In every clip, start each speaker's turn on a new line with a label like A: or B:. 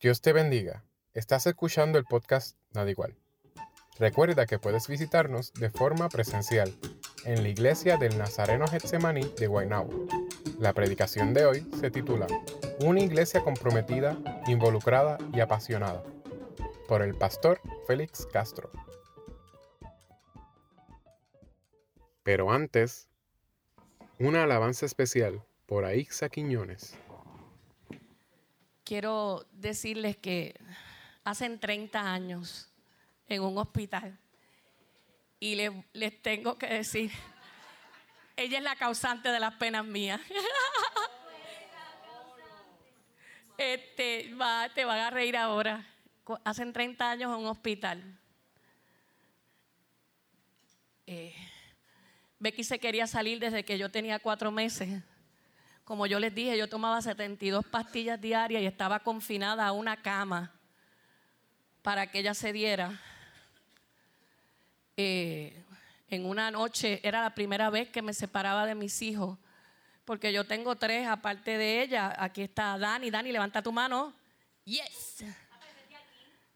A: Dios te bendiga. Estás escuchando el podcast Nada Igual. Recuerda que puedes visitarnos de forma presencial en la iglesia del Nazareno Getsemaní de Guaynabo. La predicación de hoy se titula Una iglesia comprometida, involucrada y apasionada, por el pastor Félix Castro. Pero antes, una alabanza especial por Aixa Quiñones
B: quiero decirles que hace 30 años en un hospital y les, tengo que decir, ella es la causante de las penas mías. Este, va, te van a reír ahora. Hace 30 años en un hospital. Eh, Becky se quería salir desde que yo tenía cuatro meses. Como yo les dije, yo tomaba 72 pastillas diarias y estaba confinada a una cama para que ella se diera. Eh, en una noche era la primera vez que me separaba de mis hijos, porque yo tengo tres aparte de ella. Aquí está Dani. Dani, levanta tu mano. Yes.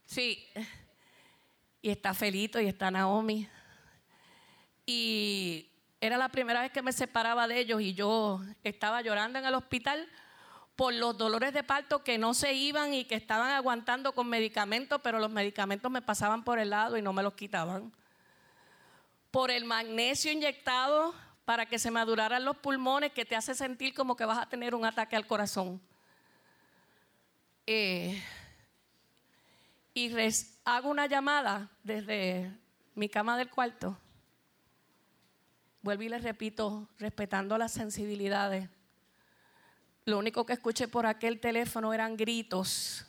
B: Sí. Y está Felito y está Naomi. Y era la primera vez que me separaba de ellos y yo estaba llorando en el hospital por los dolores de parto que no se iban y que estaban aguantando con medicamentos, pero los medicamentos me pasaban por el lado y no me los quitaban. Por el magnesio inyectado para que se maduraran los pulmones, que te hace sentir como que vas a tener un ataque al corazón. Eh, y hago una llamada desde mi cama del cuarto Vuelvo y les repito, respetando las sensibilidades. Lo único que escuché por aquel teléfono eran gritos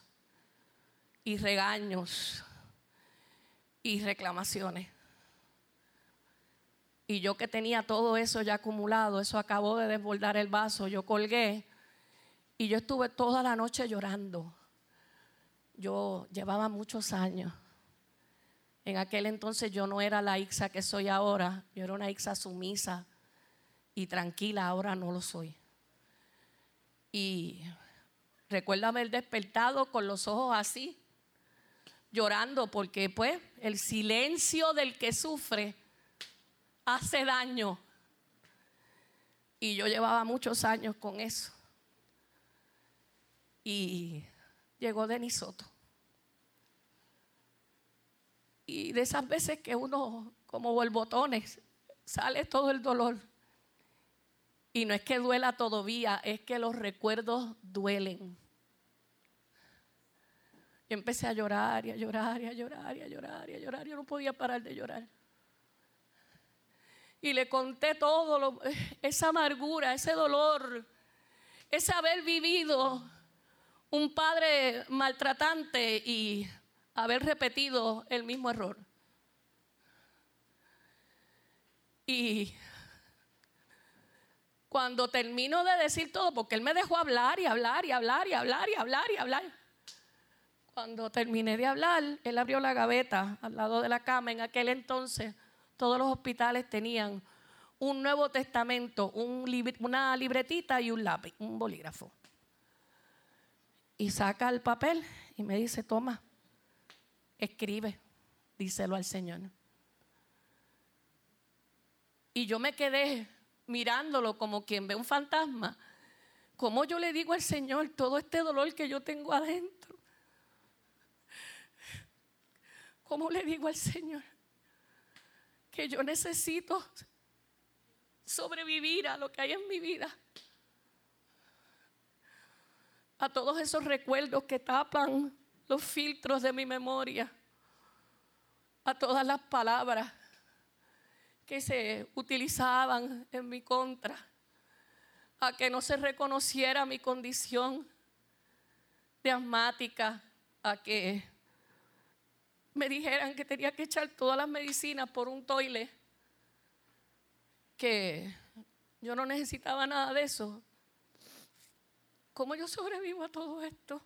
B: y regaños y reclamaciones. Y yo que tenía todo eso ya acumulado, eso acabó de desbordar el vaso, yo colgué y yo estuve toda la noche llorando. Yo llevaba muchos años en aquel entonces yo no era la Ixa que soy ahora, yo era una Ixa sumisa y tranquila, ahora no lo soy. Y recuerdo haber despertado con los ojos así, llorando, porque pues el silencio del que sufre hace daño. Y yo llevaba muchos años con eso. Y llegó Denis Soto. Y de esas veces que uno, como botones, sale todo el dolor. Y no es que duela todavía, es que los recuerdos duelen. Yo empecé a llorar y a llorar y a llorar y a llorar y a llorar. Yo no podía parar de llorar. Y le conté todo, esa amargura, ese dolor, ese haber vivido un padre maltratante y haber repetido el mismo error. Y cuando termino de decir todo, porque él me dejó hablar y hablar y hablar y hablar y hablar y hablar. Cuando terminé de hablar, él abrió la gaveta al lado de la cama. En aquel entonces, todos los hospitales tenían un Nuevo Testamento, una libretita y un lápiz, un bolígrafo. Y saca el papel y me dice, toma, escribe, díselo al Señor. Y yo me quedé mirándolo como quien ve un fantasma. ¿Cómo yo le digo al Señor todo este dolor que yo tengo adentro? ¿Cómo le digo al Señor que yo necesito sobrevivir a lo que hay en mi vida? A todos esos recuerdos que tapan los filtros de mi memoria a todas las palabras que se utilizaban en mi contra, a que no se reconociera mi condición de asmática, a que me dijeran que tenía que echar todas las medicinas por un toile, que yo no necesitaba nada de eso. ¿Cómo yo sobrevivo a todo esto?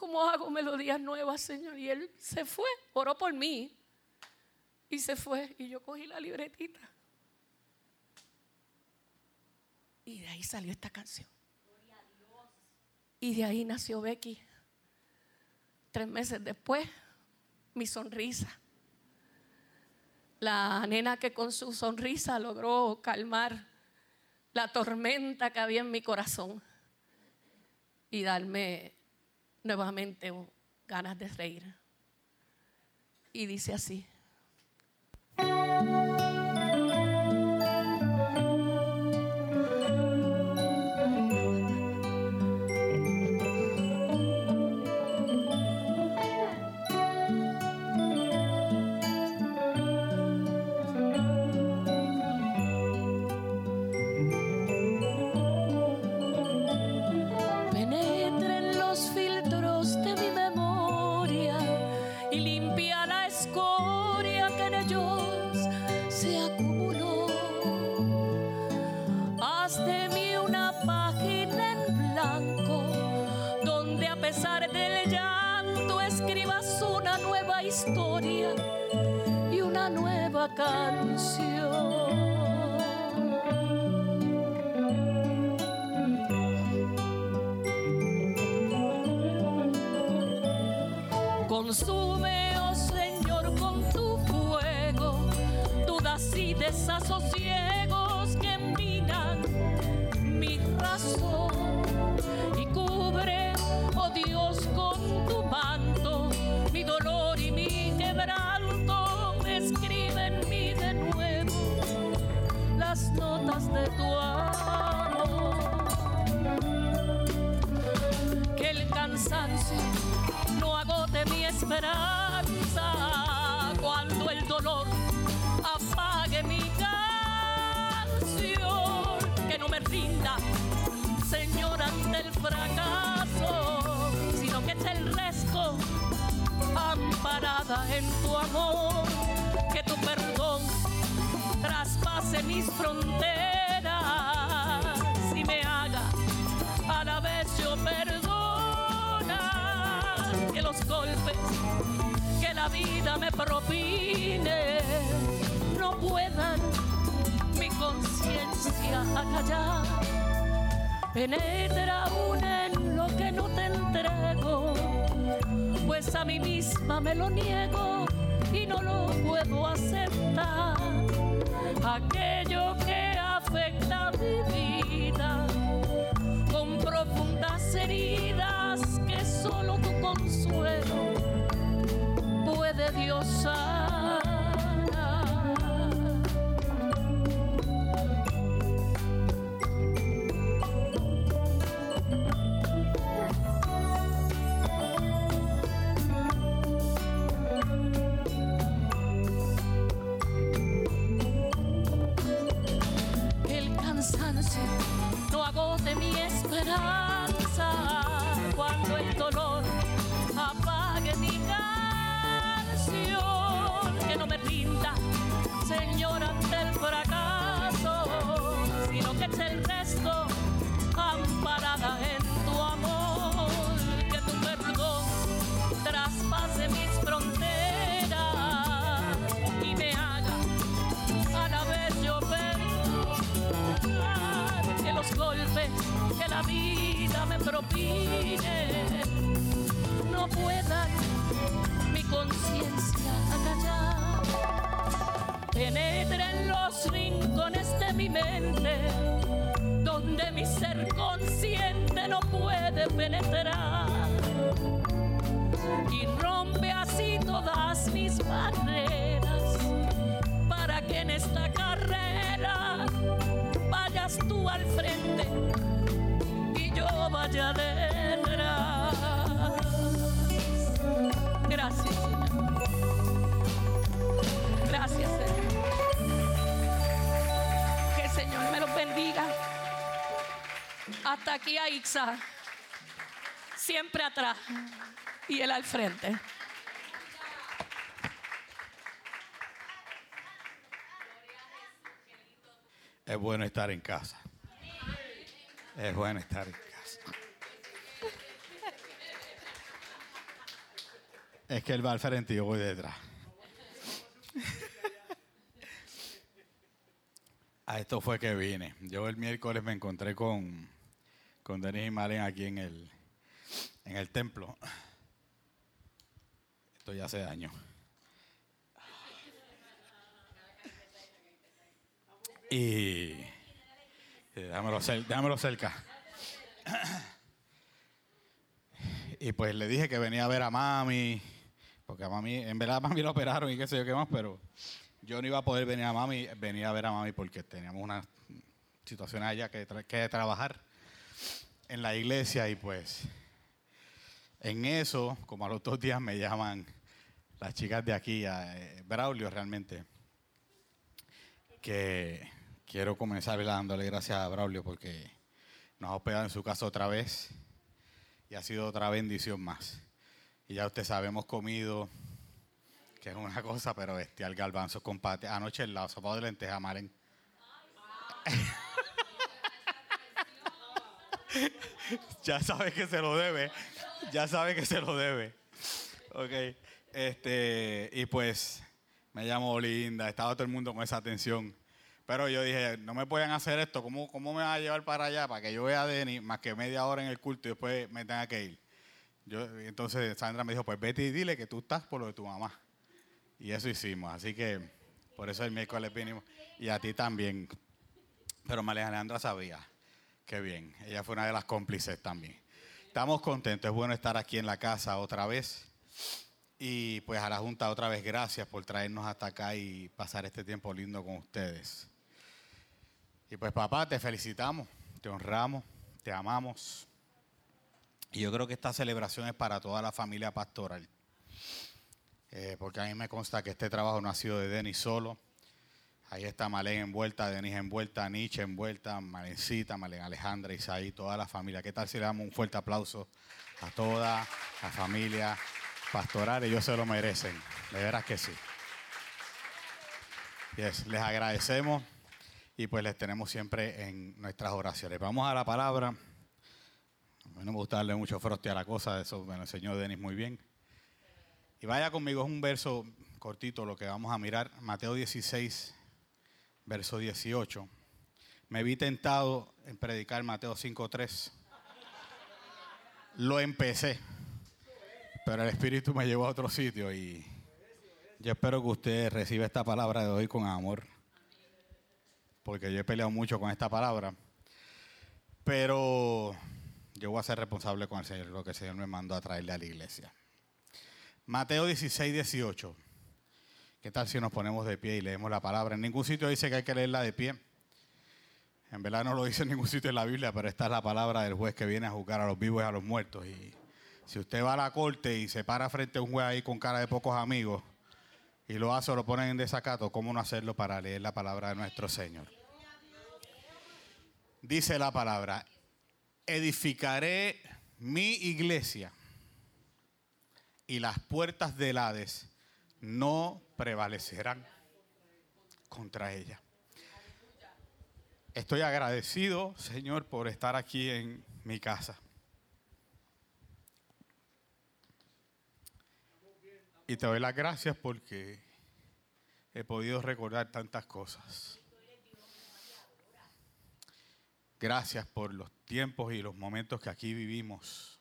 B: ¿Cómo hago melodías nuevas, Señor? Y él se fue, oró por mí y se fue. Y yo cogí la libretita. Y de ahí salió esta canción. Y de ahí nació Becky. Tres meses después, mi sonrisa. La nena que con su sonrisa logró calmar la tormenta que había en mi corazón y darme nuevamente ganas de reír. Y dice así. Consume, oh Señor, con tu fuego, dudas y desasosiegos en tu amor. Que tu perdón traspase mis fronteras y me haga a la vez yo perdona que los golpes que la vida me propine no puedan mi conciencia acallar. Penetra aún en lo que no te entrego, pues a mí misma me lo niego puedo aceptar. Aquello aquí a Ixa. Siempre atrás y él al frente.
C: Es bueno estar en casa. Es bueno estar en casa. Es que él va al frente y yo voy detrás. A esto fue que vine. Yo el miércoles me encontré con, con Denis y Malen aquí en el, en el templo. esto ya hace daño. Y déjamelo, cerca. Y pues le dije que venía a ver a mami, porque a mami, en verdad a mami lo operaron y qué sé yo qué más, pero yo no iba a poder venir a mami, venía a ver a mami porque teníamos una situación allá que, que trabajar en la iglesia y pues en eso, como a los dos días me llaman las chicas de aquí, a eh, Braulio realmente, que quiero comenzar dándole gracias a Braulio porque nos ha hospedado en su casa otra vez y ha sido otra bendición más. Y ya usted sabe, hemos comido, que es una cosa, pero bestial, galbanzo con pate. Anoche el lado, de lenteja, Maren. ya sabe que se lo debe ya sabe que se lo debe. Ok. Este, y pues me llamo Linda, estaba todo el mundo con esa atención. Pero yo dije, no me pueden hacer esto, ¿cómo, cómo me va a llevar para allá? Para que yo vea a Denny más que media hora en el culto y después me tenga que ir. Yo, entonces Sandra me dijo, pues vete y dile que tú estás por lo de tu mamá. Y eso hicimos. Así que por eso el miércoles vinimos. Y a ti también. Pero María Alejandra sabía. Qué bien. Ella fue una de las cómplices también. Estamos contentos, es bueno estar aquí en la casa otra vez. Y pues a la Junta otra vez gracias por traernos hasta acá y pasar este tiempo lindo con ustedes. Y pues papá, te felicitamos, te honramos, te amamos. Y yo creo que esta celebración es para toda la familia pastoral. Eh, porque a mí me consta que este trabajo no ha sido de Denis solo Ahí está Malén envuelta, Denise envuelta, Nietzsche envuelta, Malencita, Malén Alejandra, Isaí, toda la familia. ¿Qué tal si le damos un fuerte aplauso a toda la familia pastoral? Ellos se lo merecen, de veras que sí. les agradecemos y pues les tenemos siempre en nuestras oraciones. Vamos a la palabra. A mí no me gusta darle mucho froste a la cosa, eso me lo enseñó Denis muy bien. Y vaya conmigo, es un verso cortito lo que vamos a mirar, Mateo 16, verso 18. Me vi tentado en predicar Mateo 5.3. Lo empecé, pero el Espíritu me llevó a otro sitio y yo espero que usted reciba esta palabra de hoy con amor, porque yo he peleado mucho con esta palabra, pero yo voy a ser responsable con el Señor, lo que el Señor me mandó a traerle a la iglesia. Mateo 16, 18. ¿Qué tal si nos ponemos de pie y leemos la palabra? En ningún sitio dice que hay que leerla de pie. En verdad no lo dice en ningún sitio en la Biblia, pero esta es la palabra del juez que viene a juzgar a los vivos y a los muertos. Y si usted va a la corte y se para frente a un juez ahí con cara de pocos amigos y lo hace o lo ponen en desacato, ¿cómo no hacerlo para leer la palabra de nuestro Señor? Dice la palabra, edificaré mi iglesia y las puertas del Hades no prevalecerán contra ella. Estoy agradecido, Señor, por estar aquí en mi casa. Y te doy las gracias porque he podido recordar tantas cosas. Gracias por los tiempos y los momentos que aquí vivimos.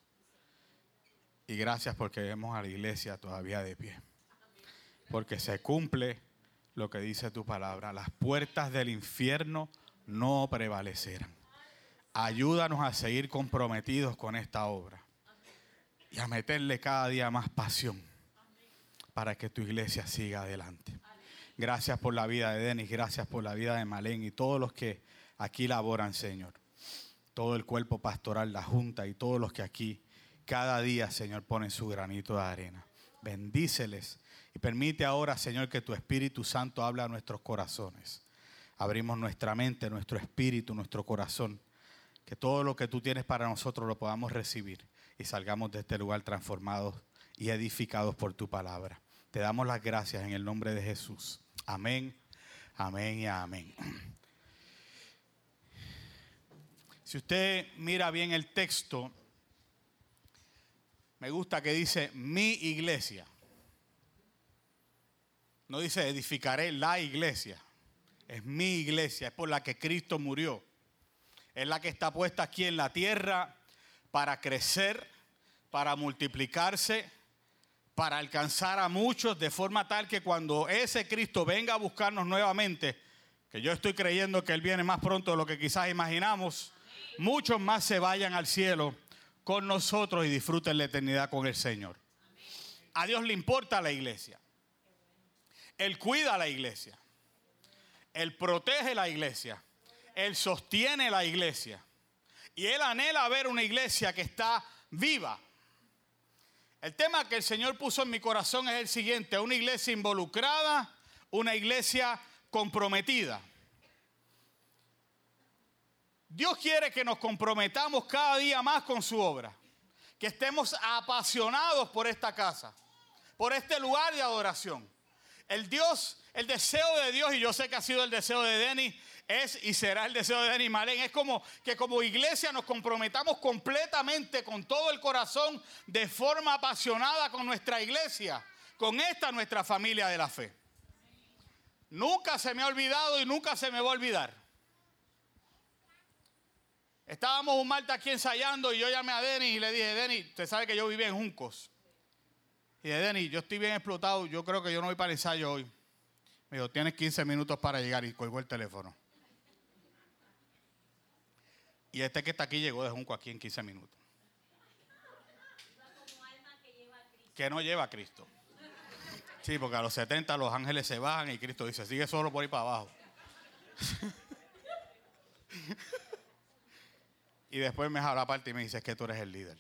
C: Y gracias porque vemos a la iglesia todavía de pie porque se cumple lo que dice tu palabra. Las puertas del infierno no prevalecerán. Ayúdanos a seguir comprometidos con esta obra y a meterle cada día más pasión para que tu iglesia siga adelante. Gracias por la vida de Denis, gracias por la vida de Malén y todos los que aquí laboran, Señor. Todo el cuerpo pastoral, la junta y todos los que aquí cada día, Señor, ponen su granito de arena. Bendíceles y permite ahora, Señor, que tu Espíritu Santo hable a nuestros corazones. Abrimos nuestra mente, nuestro espíritu, nuestro corazón. Que todo lo que tú tienes para nosotros lo podamos recibir y salgamos de este lugar transformados y edificados por tu palabra. Te damos las gracias en el nombre de Jesús. Amén, amén y amén. Si usted mira bien el texto, me gusta que dice mi iglesia. No dice edificaré la iglesia. Es mi iglesia, es por la que Cristo murió. Es la que está puesta aquí en la tierra para crecer, para multiplicarse, para alcanzar a muchos de forma tal que cuando ese Cristo venga a buscarnos nuevamente, que yo estoy creyendo que Él viene más pronto de lo que quizás imaginamos, muchos más se vayan al cielo con nosotros y disfruten la eternidad con el Señor. A Dios le importa la iglesia. Él cuida la iglesia. Él protege la iglesia. Él sostiene la iglesia. Y Él anhela ver una iglesia que está viva, el tema que el Señor puso en mi corazón es el siguiente, una iglesia involucrada, una iglesia comprometida. Dios quiere que nos comprometamos cada día más con su obra, que estemos apasionados por esta casa, por este lugar de adoración. El Dios, el deseo de Dios, y yo sé que ha sido el deseo de Denis, es y será el deseo de Denis Malén. Es como que como iglesia nos comprometamos completamente con todo el corazón, de forma apasionada con nuestra iglesia, con esta nuestra familia de la fe. Nunca se me ha olvidado y nunca se me va a olvidar. Estábamos un martes aquí ensayando y yo llamé a Denis y le dije, Denis, usted sabe que yo vivía en Juncos. Y dije, Denis, yo estoy bien explotado, yo creo que yo no voy para el ensayo hoy. Me dijo, tienes 15 minutos para llegar y colgó el teléfono. Y este que está aquí llegó de Junco aquí en 15 minutos. Que no lleva a Cristo. Sí, porque a los 70 los ángeles se bajan y Cristo dice, sigue solo por ahí para abajo. y después me habla aparte y me dice, que tú eres el líder.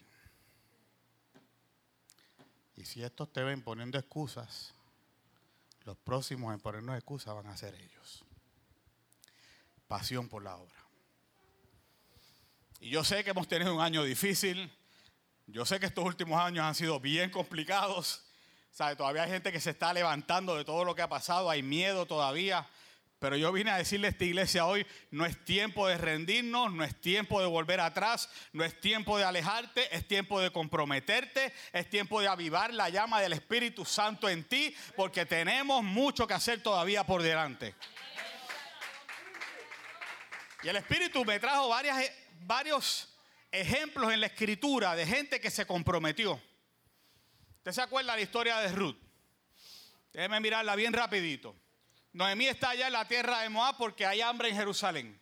C: Y si estos te ven poniendo excusas, los próximos en ponernos excusas van a ser ellos. Pasión por la obra. Y yo sé que hemos tenido un año difícil. Yo sé que estos últimos años han sido bien complicados. ¿Sabe? Todavía hay gente que se está levantando de todo lo que ha pasado. Hay miedo todavía. Pero yo vine a decirle a esta iglesia hoy, no es tiempo de rendirnos, no es tiempo de volver atrás, no es tiempo de alejarte, es tiempo de comprometerte, es tiempo de avivar la llama del Espíritu Santo en ti, porque tenemos mucho que hacer todavía por delante. Y el Espíritu me trajo varias varios ejemplos en la escritura de gente que se comprometió. ¿Usted se acuerda la historia de Ruth? Déjeme mirarla bien rapidito. Noemí está allá en la tierra de Moab porque hay hambre en Jerusalén.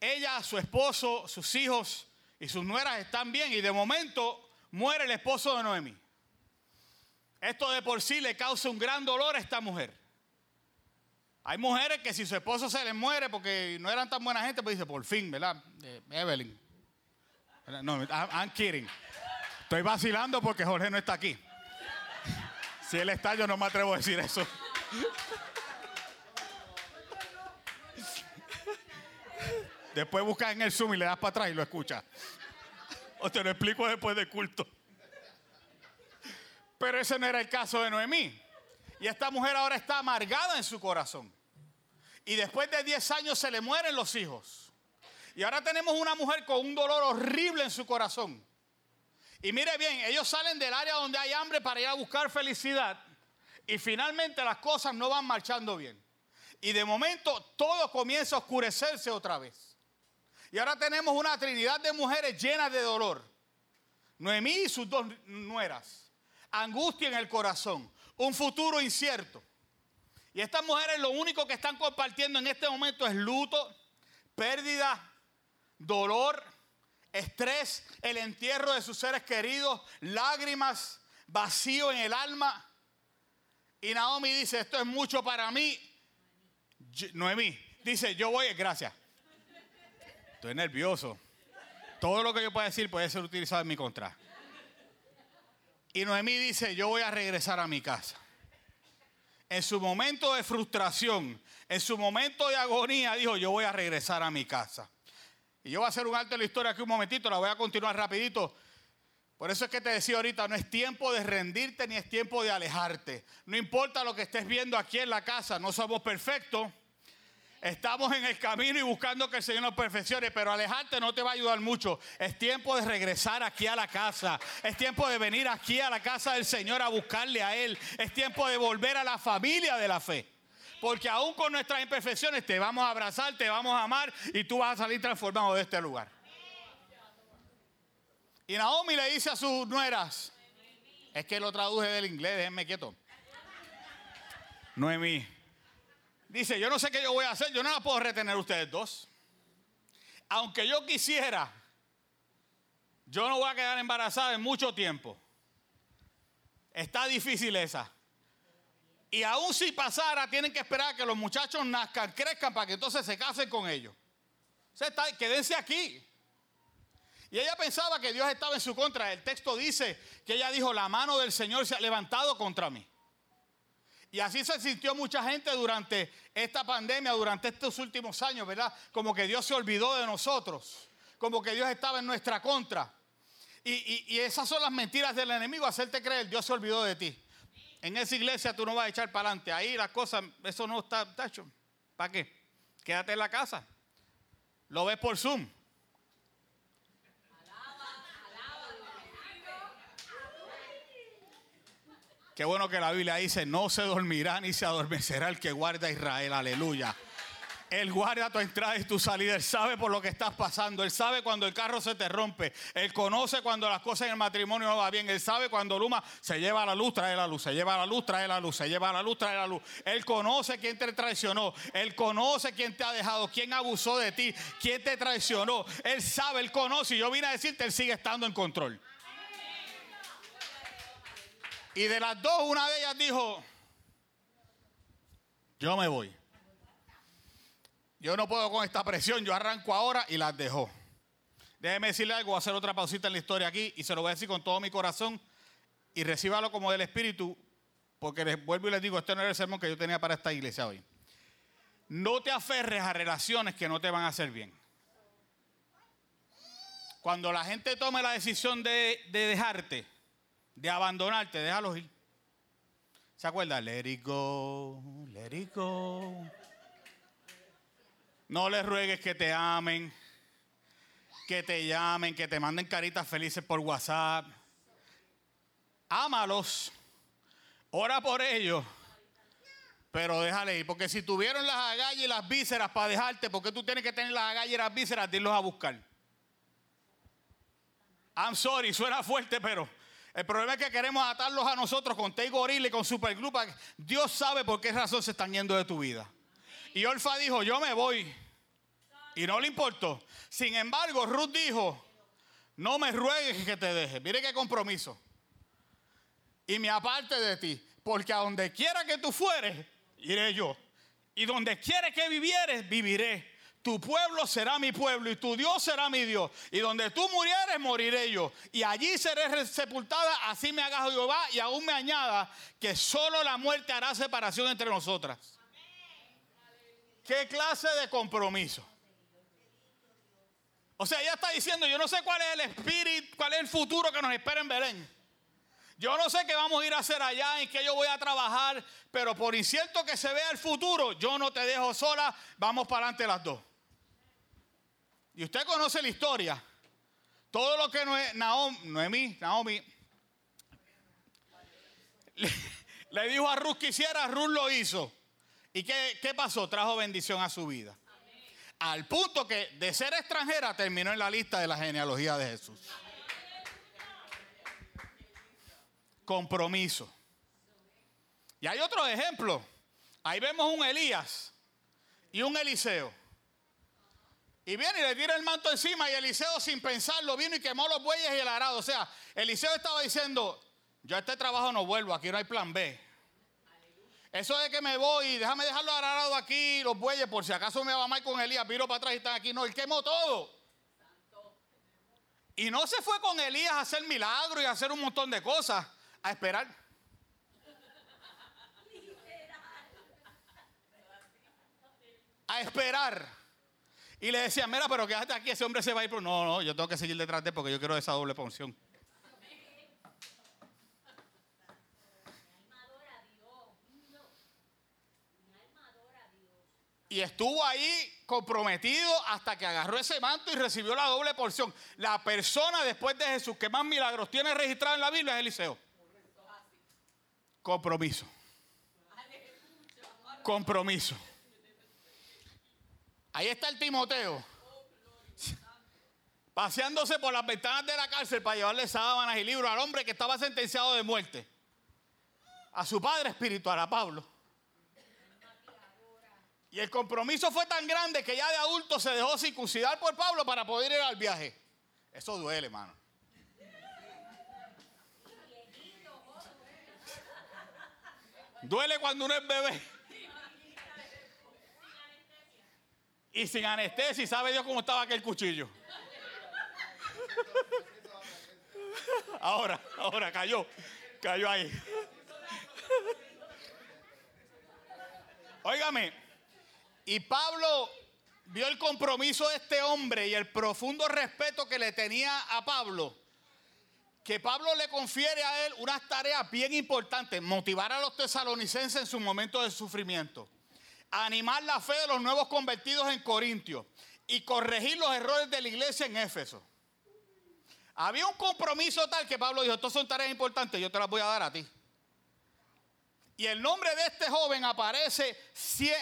C: Ella, su esposo, sus hijos y sus nueras están bien y de momento muere el esposo de Noemí. Esto de por sí le causa un gran dolor a esta mujer. Hay mujeres que si su esposo se les muere porque no eran tan buena gente, pues dice, por fin, ¿verdad? Evelyn. No, I'm, kidding. Estoy vacilando porque Jorge no está aquí. Si él está, yo no me atrevo a decir eso. Después busca en el Zoom y le das para atrás y lo escucha. O te lo explico después del culto. Pero ese no era el caso de Noemí. Y esta mujer ahora está amargada en su corazón. Y después de 10 años se le mueren los hijos. Y ahora tenemos una mujer con un dolor horrible en su corazón. Y mire bien, ellos salen del área donde hay hambre para ir a buscar felicidad. Y finalmente las cosas no van marchando bien. Y de momento todo comienza a oscurecerse otra vez. Y ahora tenemos una trinidad de mujeres llenas de dolor. Noemí y sus dos nueras. Angustia en el corazón un futuro incierto. Y estas mujeres lo único que están compartiendo en este momento es luto, pérdida, dolor, estrés, el entierro de sus seres queridos, lágrimas, vacío en el alma. Y Naomi dice, esto es mucho para mí. Noemí dice, yo voy, gracias. Estoy nervioso. Todo lo que yo pueda decir puede ser utilizado en mi contra. Y Noemí dice, yo voy a regresar a mi casa. En su momento de frustración, en su momento de agonía, dijo, yo voy a regresar a mi casa. Y yo voy a hacer un alto en la historia aquí un momentito, la voy a continuar rapidito. Por eso es que te decía ahorita, no es tiempo de rendirte ni es tiempo de alejarte. No importa lo que estés viendo aquí en la casa, no somos perfectos. Estamos en el camino y buscando que el Señor nos perfeccione, pero alejarte no te va a ayudar mucho. Es tiempo de regresar aquí a la casa. Es tiempo de venir aquí a la casa del Señor a buscarle a Él. Es tiempo de volver a la familia de la fe. Porque aún con nuestras imperfecciones te vamos a abrazar, te vamos a amar y tú vas a salir transformado de este lugar. Y Naomi le dice a sus nueras, Es que lo traduje del inglés, déjenme quieto. Noemí. Dice, yo no sé qué yo voy a hacer, yo no la puedo retener ustedes dos. Aunque yo quisiera, yo no voy a quedar embarazada en mucho tiempo. Está difícil esa. Y aún si pasara, tienen que esperar a que los muchachos nazcan, crezcan para que entonces se casen con ellos. O está, quédense aquí. Y ella pensaba que Dios estaba en su contra. El texto dice que ella dijo, la mano del Señor se ha levantado contra mí. Y así se sintió mucha gente durante esta pandemia, durante estos últimos años, ¿verdad? Como que Dios se olvidó de nosotros, como que Dios estaba en nuestra contra. Y, y esas son las mentiras del enemigo, hacerte creer, Dios se olvidó de ti. En esa iglesia tú no vas a echar para adelante. Ahí las cosas, eso no está, hecho. ¿Para qué? Quédate en la casa. Lo ves por Zoom. Qué bueno que la Biblia dice, no se dormirá ni se adormecerá el que guarda a Israel. Aleluya. Él guarda tu entrada y tu salida. Él sabe por lo que estás pasando. Él sabe cuando el carro se te rompe. Él conoce cuando las cosas en el matrimonio no van bien. Él sabe cuando Luma se lleva la luz, trae la luz. Se lleva la luz, trae la luz. Se lleva la luz, trae la luz. Él conoce quién te traicionó. Él conoce quién te ha dejado. Quién abusó de ti. Quién te traicionó. Él sabe, él conoce. Y yo vine a decirte, él sigue estando en control. Y de las dos, una de ellas dijo, yo me voy. Yo no puedo con esta presión, yo arranco ahora y las dejo. Déjeme decirle algo, voy a hacer otra pausita en la historia aquí y se lo voy a decir con todo mi corazón y recíbalo como del Espíritu, porque les vuelvo y les digo, este no era el sermón que yo tenía para esta iglesia hoy. No te aferres a relaciones que no te van a hacer bien. Cuando la gente tome la decisión de, de dejarte, de abandonarte, déjalos ir. ¿Se acuerda? Let it go, let it go. No les ruegues que te amen, que te llamen, que te manden caritas felices por WhatsApp. Ámalos, ora por ellos, pero déjale ir. Porque si tuvieron las agallas y las vísceras para dejarte, ¿por qué tú tienes que tener las agallas y las vísceras de irlos a buscar? I'm sorry, suena fuerte, pero el problema es que queremos atarlos a nosotros con Tay Gorilla y con Supergroup. Dios sabe por qué razón se están yendo de tu vida. Y Orfa dijo, yo me voy. Y no le importó. Sin embargo, Ruth dijo, no me ruegues que te deje. Mire qué compromiso. Y me aparte de ti, porque a donde quiera que tú fueres, iré yo. Y donde quiera que vivieres, viviré. Tu pueblo será mi pueblo y tu Dios será mi Dios. Y donde tú murieres, moriré yo. Y allí seré sepultada, así me haga Jehová y aún me añada que solo la muerte hará separación entre nosotras. ¿Qué clase de compromiso? O sea, ella está diciendo, yo no sé cuál es el espíritu, cuál es el futuro que nos espera en Belén. Yo no sé qué vamos a ir a hacer allá, en qué yo voy a trabajar, pero por incierto que se vea el futuro, yo no te dejo sola, vamos para adelante las dos. Y usted conoce la historia. Todo lo que no Naomi, Noemí, Naomi, le, dijo a Ruth que hiciera, Ruth lo hizo. ¿Y qué, qué pasó? Trajo bendición a su vida. Al punto que de ser extranjera terminó en la lista de la genealogía de Jesús. Compromiso. Y hay otro ejemplo. Ahí vemos un Elías y un Eliseo. Y viene y le tira el manto encima y Eliseo sin pensarlo vino y quemó los bueyes y el arado. O sea, Eliseo estaba diciendo, yo a este trabajo no vuelvo, aquí no hay plan B. Eso de que me voy, déjame dejarlo arado aquí, los bueyes, por si acaso me va mal con Elías, viro para atrás y están aquí. No, él quemó todo. Y no se fue con Elías a hacer milagros y a hacer un montón de cosas, a esperar. A esperar. Y le decía, mira, pero quédate aquí, ese hombre se va a ir. Pero no, no, yo tengo que seguir detrás de él porque yo quiero esa doble porción. Y estuvo ahí comprometido hasta que agarró ese manto y recibió la doble porción. La persona después de Jesús que más milagros tiene registrado en la Biblia es Eliseo. Compromiso. Compromiso. Ahí está el Timoteo. paseándose por las ventanas de la cárcel para llevarle sábanas y libros al hombre que estaba sentenciado de muerte. A su padre espiritual, a Pablo. Y el compromiso fue tan grande que ya de adulto se dejó circuncidar por Pablo para poder ir al viaje. Eso duele, hermano. Duele cuando uno es bebé. Y sin anestesia, sabe Dios cómo estaba aquel cuchillo. Ahora, ahora cayó, cayó ahí. Óigame, y Pablo vio el compromiso de este hombre y el profundo respeto que le tenía a Pablo, que Pablo le confiere a él unas tareas bien importantes, motivar a los tesalonicenses en su momento de sufrimiento, animar la fe de los nuevos convertidos en Corintios y corregir los errores de la iglesia en Éfeso. Había un compromiso tal que Pablo dijo, estas son tareas importantes, yo te las voy a dar a ti. Y el nombre de este joven aparece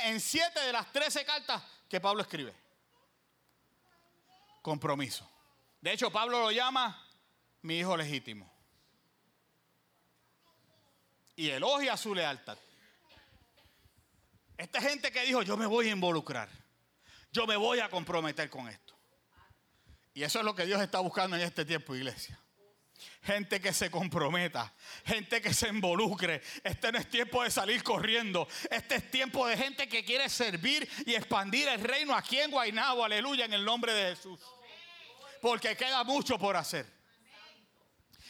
C: en siete de las trece cartas que Pablo escribe. Compromiso. De hecho, Pablo lo llama mi hijo legítimo. Y elogia su lealtad. Esta gente que dijo, yo me voy a involucrar. Yo me voy a comprometer con esto. Y eso es lo que Dios está buscando en este tiempo, iglesia gente que se comprometa, gente que se involucre. Este no es tiempo de salir corriendo, este es tiempo de gente que quiere servir y expandir el reino aquí en Guaynabo, aleluya, en el nombre de Jesús. Porque queda mucho por hacer.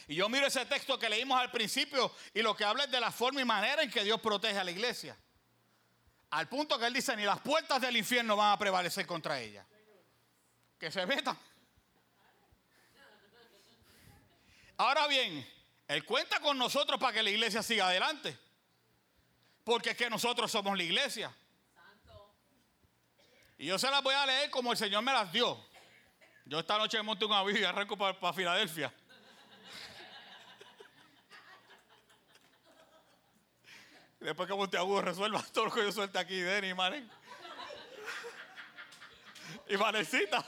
C: Y yo miro ese texto que leímos al principio y lo que habla es de la forma y manera en que Dios protege a la iglesia. Al punto que él dice, ni las puertas del infierno van a prevalecer contra ella. Que se metan. Ahora bien, Él cuenta con nosotros para que la iglesia siga adelante. Porque es que nosotros somos la iglesia. Y yo se las voy a leer como el Señor me las dio. Yo esta noche monto un avión y arranco para, Filadelfia. Después que Monteagudo resuelva todo lo que yo suelte aquí, Denny y Maren. Y Manecita.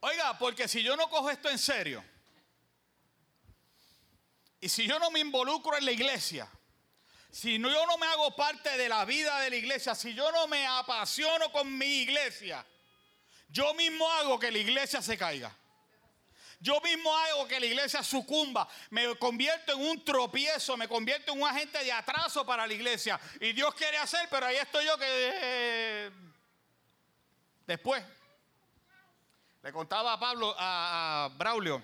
C: Oiga, porque si yo no cojo esto en serio, y si yo no me involucro en la iglesia, si yo no me hago parte de la vida de la iglesia, si yo no me apasiono con mi iglesia, yo mismo hago que la iglesia se caiga. Yo mismo hago que la iglesia sucumba. Me convierto en un tropiezo, me convierto en un agente de atraso para la iglesia. Y Dios quiere hacer, pero ahí estoy yo que... Eh, después. Le contaba a Pablo, a, Braulio,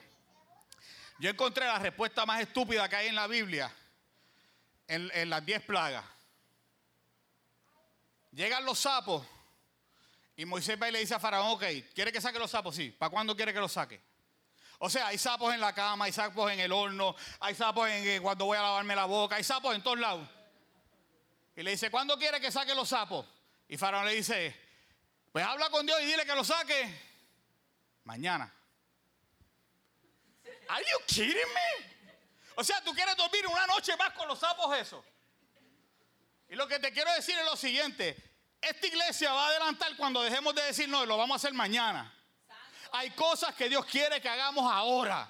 C: yo encontré la respuesta más estúpida que hay en la Biblia, en, las diez plagas. Llegan los sapos y Moisés va y le dice a Faraón, ok, ¿quiere que saque los sapos? Sí. ¿Para cuándo quiere que los saque? O sea, hay sapos en la cama, hay sapos en el horno, hay sapos en eh, cuando voy a lavarme la boca, hay sapos en todos lados. Y le dice, ¿cuándo quiere que saque los sapos? Y Faraón le dice, pues habla con Dios y dile que los saque mañana. Are you kidding me? O sea, tú quieres dormir una noche más con los sapos eso. Y lo que te quiero decir es lo siguiente. Esta iglesia va a adelantar cuando dejemos de decir no, lo vamos a hacer mañana. Hay cosas que Dios quiere que hagamos ahora.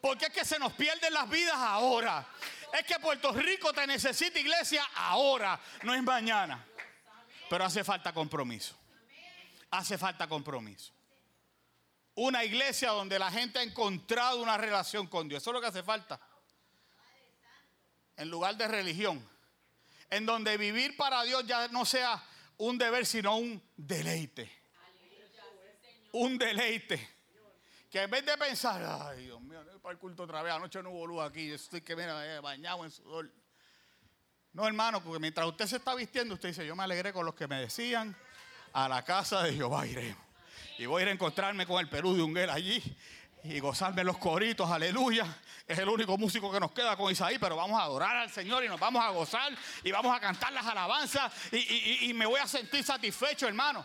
C: Porque es que se nos pierden las vidas ahora. Es que Puerto Rico te necesita iglesia ahora, no es mañana. Pero hace falta compromiso. Hace falta compromiso una iglesia donde la gente ha encontrado una relación con Dios. Eso es lo que hace falta. En lugar de religión. En donde vivir para Dios ya no sea un deber, sino un deleite. Un deleite. Que en vez de pensar, ay Dios mío, no para el culto otra vez, anoche no hubo luz aquí, estoy que mira, bañado en sudor. No, hermano, porque mientras usted se está vistiendo, usted dice, yo me alegré con los que me decían, a la casa de Jehová iremos. Y voy a ir a encontrarme con el Perú de Unguel allí y gozarme los coritos, aleluya. Es el único músico que nos queda con Isaí, pero vamos a adorar al Señor y nos vamos a gozar y vamos a cantar las alabanzas y, me voy a sentir satisfecho, hermano.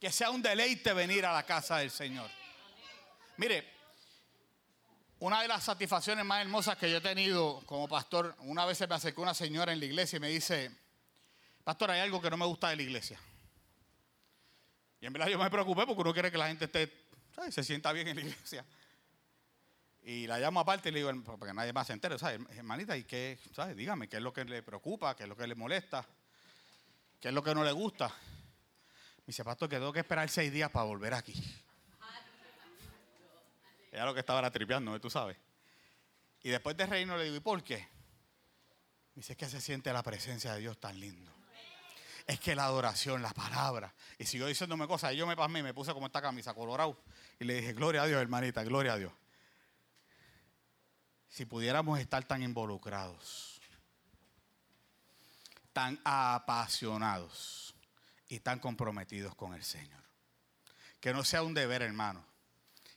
C: Que sea un deleite venir a la casa del Señor. Mire, una de las satisfacciones más hermosas que yo he tenido como pastor, una vez se me acercó una señora en la iglesia y me dice, pastor, hay algo que no me gusta de la iglesia. Y en verdad yo me preocupé porque uno quiere que la gente esté, ¿sabes? se sienta bien en la iglesia. Y la llamo aparte y le digo, porque nadie más se entere, ¿sabes? Hermanita, ¿y qué? ¿Sabes? Dígame, ¿qué es lo que le preocupa? ¿Qué es lo que le molesta? ¿Qué es lo que no le gusta? Me dice, pastor, que tengo que esperar seis días para volver aquí. Era lo que estaba era tripeando, tú sabes. Y después de reírnos le digo, ¿y por qué? Me dice, es que se siente la presencia de Dios tan lindo. Es que la adoración, la palabra. Y siguió diciéndome cosas. Y yo me pasmé y me puse como esta camisa colorado. Y le dije, gloria a Dios, hermanita, gloria a Dios. Si pudiéramos estar tan involucrados, tan apasionados y tan comprometidos con el Señor. Que no sea un deber, hermano,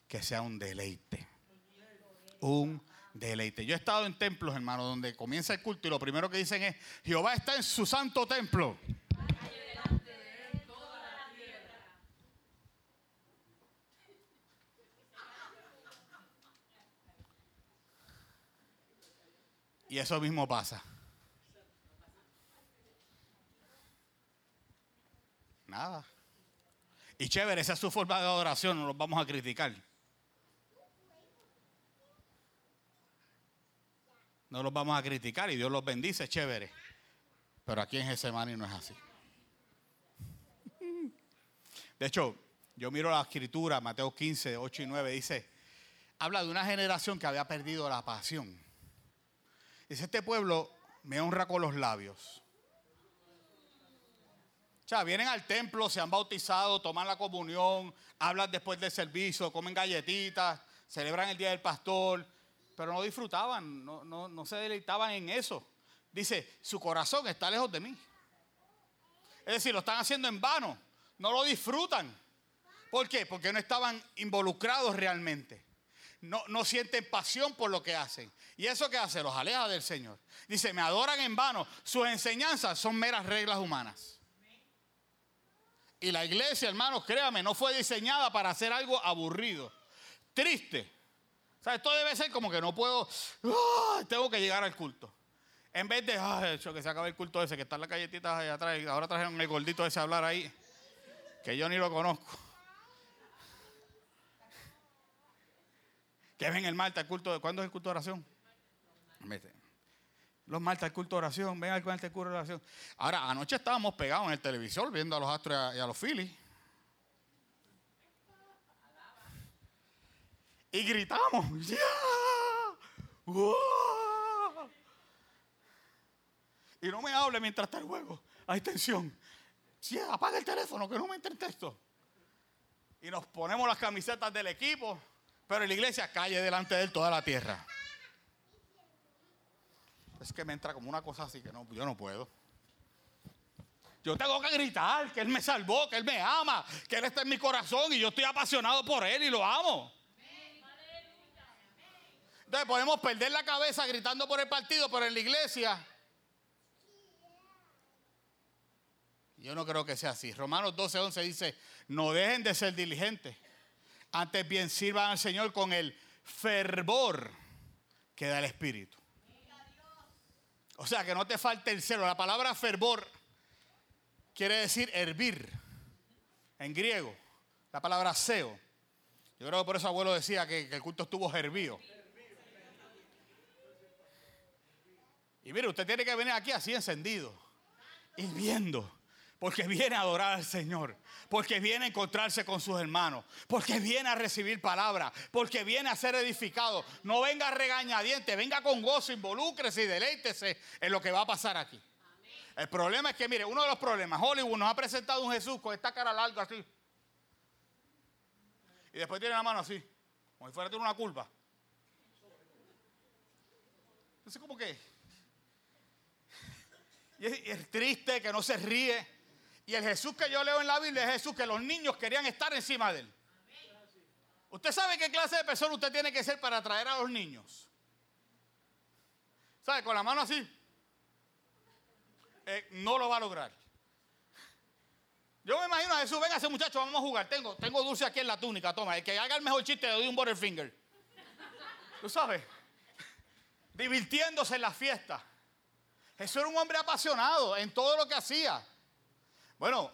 C: que sea un deleite. Un deleite. Yo he estado en templos, hermano, donde comienza el culto y lo primero que dicen es, Jehová está en su santo templo. Y eso mismo pasa. Nada. Y chévere, esa es su forma de adoración, no los vamos a criticar. No los vamos a criticar y Dios los bendice, chévere. Pero aquí en Getsemaní no es así. De hecho, yo miro la escritura, Mateo 15, 8 y 9, dice, habla de una generación que había perdido la pasión. Dice, este pueblo me honra con los labios. Sea, vienen al templo, se han bautizado, toman la comunión, hablan después del servicio, comen galletitas, celebran el día del pastor, pero no disfrutaban, no, no se deleitaban en eso. Dice, su corazón está lejos de mí. Es decir, lo están haciendo en vano, no lo disfrutan. ¿Por qué? Porque no estaban involucrados realmente no, sienten pasión por lo que hacen. ¿Y eso que hace? Los aleja del Señor. Dice, me adoran en vano. Sus enseñanzas son meras reglas humanas. Y la iglesia, hermanos, créame, no fue diseñada para hacer algo aburrido, triste. O sea, esto debe ser como que no puedo, tengo que llegar al culto. En vez de, ay, que se acabe el culto ese, que están las galletitas ahí atrás, y ahora trajeron el gordito ese a hablar ahí, que yo ni lo conozco. Que ven el martes el culto. ¿Cuándo es el culto de oración? Los martes el culto de oración, ven al culto de oración. Ahora, anoche estábamos pegados en el televisor viendo a los Astros y a los Phillies. Y gritamos. Y no me hable mientras está el juego. Hay tensión. apaga el teléfono, que no me entre texto. Y nos ponemos las camisetas del equipo pero la iglesia calle delante de él toda la tierra. Es que me entra como una cosa así que no, yo no puedo. Yo tengo que gritar que Él me salvó, que Él me ama, que Él está en mi corazón y yo estoy apasionado por Él y lo amo. Entonces podemos perder la cabeza gritando por el partido, pero en la iglesia. Yo no creo que sea así. Romanos 12, 11 dice, no dejen de ser diligentes antes bien sirvan al Señor con el fervor que da el Espíritu. O sea, que no te falte el celo. La palabra fervor quiere decir hervir en griego. La palabra seo. Yo creo que por eso abuelo decía que, el culto estuvo hervido. Y mire, usted tiene que venir aquí así encendido, hirviendo porque viene a adorar al Señor, porque viene a encontrarse con sus hermanos, porque viene a recibir palabra, porque viene a ser edificado. No venga regañadiente, venga con gozo, involúcrese y deleítese en lo que va a pasar aquí. El problema es que, mire, uno de los problemas, Hollywood nos ha presentado un Jesús con esta cara larga así. Y después tiene la mano así, como si fuera tiene una culpa. Entonces, como que. Y es triste que no se ríe. Y el Jesús que yo leo en la Biblia es Jesús que los niños querían estar encima de él. ¿Usted sabe qué clase de persona usted tiene que ser para atraer a los niños? ¿Sabe? Con la mano así. Eh, no lo va a lograr. Yo me imagino a Jesús, venga ese muchacho, vamos a jugar. Tengo, tengo dulce aquí en la túnica, toma. El que haga el mejor chiste le doy un butterfinger. ¿Tú sabes? Divirtiéndose en la fiesta. Jesús era un hombre apasionado en todo lo que hacía. Bueno,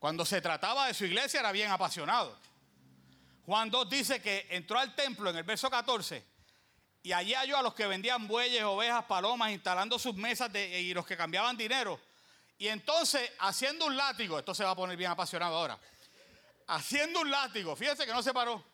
C: Cuando se trataba de su iglesia era bien apasionado. Juan 2 dice que entró al templo en el verso 14 y allí halló a los que vendían bueyes, ovejas, palomas, instalando sus mesas y los que cambiaban dinero. Y entonces, haciendo un látigo, esto se va a poner bien apasionado ahora, haciendo un látigo, fíjense que no se paró.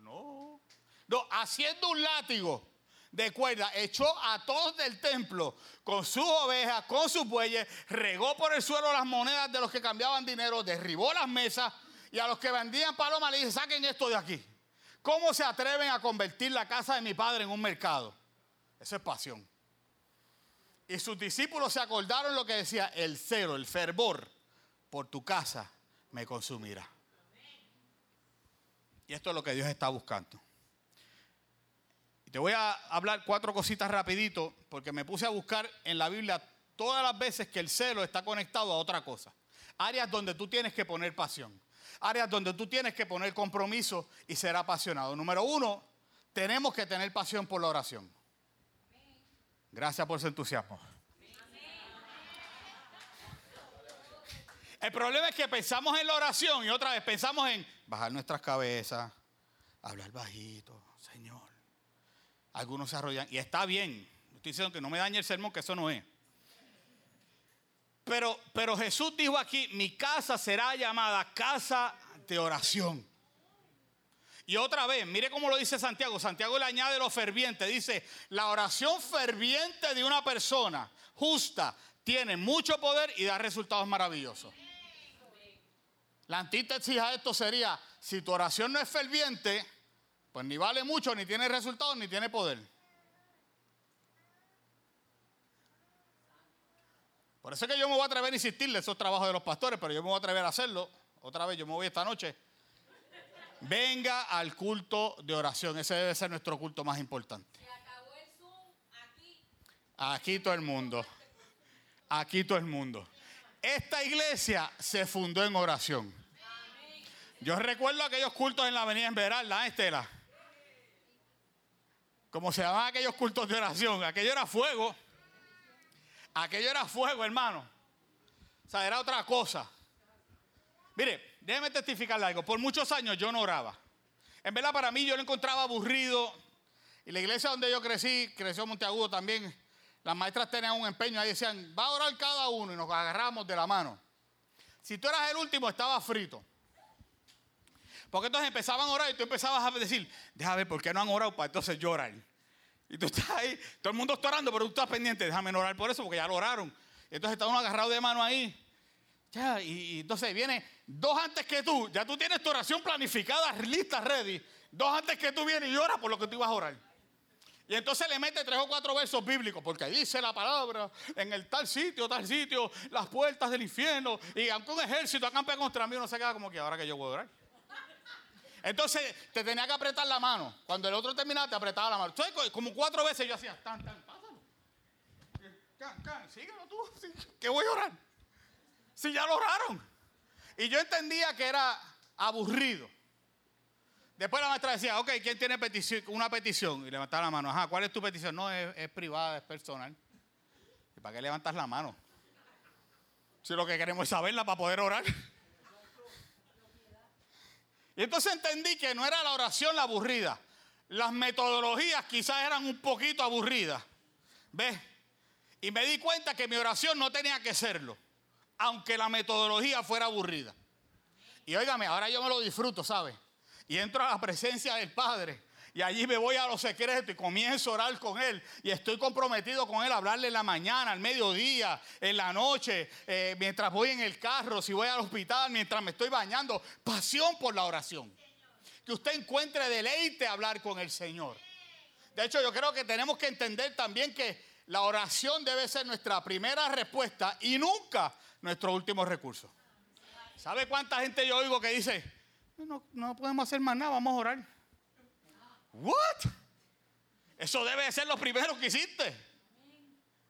C: No, no, haciendo un látigo de cuerda, echó a todos del templo con sus ovejas, con sus bueyes, regó por el suelo las monedas de los que cambiaban dinero, derribó las mesas y a los que vendían palomas le dice, saquen esto de aquí. ¿Cómo se atreven a convertir la casa de mi padre en un mercado? Eso es pasión. Y sus discípulos se acordaron lo que decía, el cero, el fervor por tu casa me consumirá. Y esto es lo que Dios está buscando. Te voy a hablar cuatro cositas rapidito porque me puse a buscar en la Biblia todas las veces que el celo está conectado a otra cosa. Áreas donde tú tienes que poner pasión. Áreas donde tú tienes que poner compromiso y ser apasionado. Número uno, tenemos que tener pasión por la oración. Gracias por su entusiasmo. El problema es que pensamos en la oración y otra vez pensamos en bajar nuestras cabezas, hablar bajito, algunos se arrollan. Y está bien. Estoy diciendo que no me dañe el sermón, que eso no es. Pero, pero Jesús dijo aquí, mi casa será llamada casa de oración. Y otra vez, mire cómo lo dice Santiago. Santiago le añade lo ferviente. Dice, la oración ferviente de una persona justa tiene mucho poder y da resultados maravillosos. La antítesis a esto sería, si tu oración no es ferviente, pues ni vale mucho, ni tiene resultados, ni tiene poder. Por eso es que yo me voy a atrever a insistirle esos trabajos de los pastores, pero yo me voy a atrever a hacerlo. Otra vez, yo me voy esta noche. Venga al culto de oración. Ese debe ser nuestro culto más importante. aquí. Todo el mundo. Aquí todo el mundo. Esta iglesia se fundó en oración. Yo recuerdo aquellos cultos en la avenida Esmeralda, ¿eh, Estela? Como se llamaban aquellos cultos de oración, aquello era fuego. Aquello era fuego, hermano. O sea, era otra cosa. Mire, déjeme testificarle algo. Por muchos años yo no oraba. En verdad, para mí yo lo encontraba aburrido. Y la iglesia donde yo crecí, creció Monteagudo también, las maestras tenían un empeño. Ahí decían, va a orar cada uno y nos agarramos de la mano. Si tú eras el último, estaba frito. Porque entonces empezaban a orar y tú empezabas a decir, déjame ver por qué no han orado para entonces llorar. Y tú estás ahí, todo el mundo está orando, pero tú estás pendiente, déjame orar por eso, porque ya lo oraron. Entonces está uno agarrado de mano ahí. Ya, y, entonces viene dos antes que tú, ya tú tienes tu oración planificada, lista, ready. Dos antes que tú vienes y oras por lo que tú ibas a orar. Y entonces le mete tres o cuatro versos bíblicos, porque dice la palabra, en el tal sitio, tal sitio, las puertas del infierno. Y aunque un ejército acampe contra mí, uno se queda como que ahora que yo voy a orar. Entonces te tenía que apretar la mano. Cuando el otro terminaba, te apretaba la mano. Como cuatro veces yo hacía, tan, tan, pásalo. Can, can, síguelo tú, que voy a orar. Si ya lo oraron. Y yo entendía que era aburrido. Después la maestra decía, ok, ¿quién tiene una petición? Y levantaba la mano. Ajá, ¿cuál es tu petición? No, es, es privada, es personal. ¿Y para qué levantas la mano? Si lo que queremos es saberla para poder orar. Y entonces entendí que no era la oración la aburrida. Las metodologías quizás eran un poquito aburridas. ¿Ves? Y me di cuenta que mi oración no tenía que serlo, aunque la metodología fuera aburrida. Y óigame, ahora yo me lo disfruto, ¿sabe? Y entro a la presencia del Padre y allí me voy a los secretos y comienzo a orar con Él. Y estoy comprometido con Él a hablarle en la mañana, al mediodía, en la noche, eh, mientras voy en el carro, si voy al hospital, mientras me estoy bañando. Pasión por la oración. Que usted encuentre deleite a hablar con el Señor. De hecho, yo creo que tenemos que entender también que la oración debe ser nuestra primera respuesta y nunca nuestro último recurso. ¿Sabe cuánta gente yo oigo que dice, no, no podemos hacer más nada, vamos a orar? ¿What? Eso debe ser lo primero que hiciste.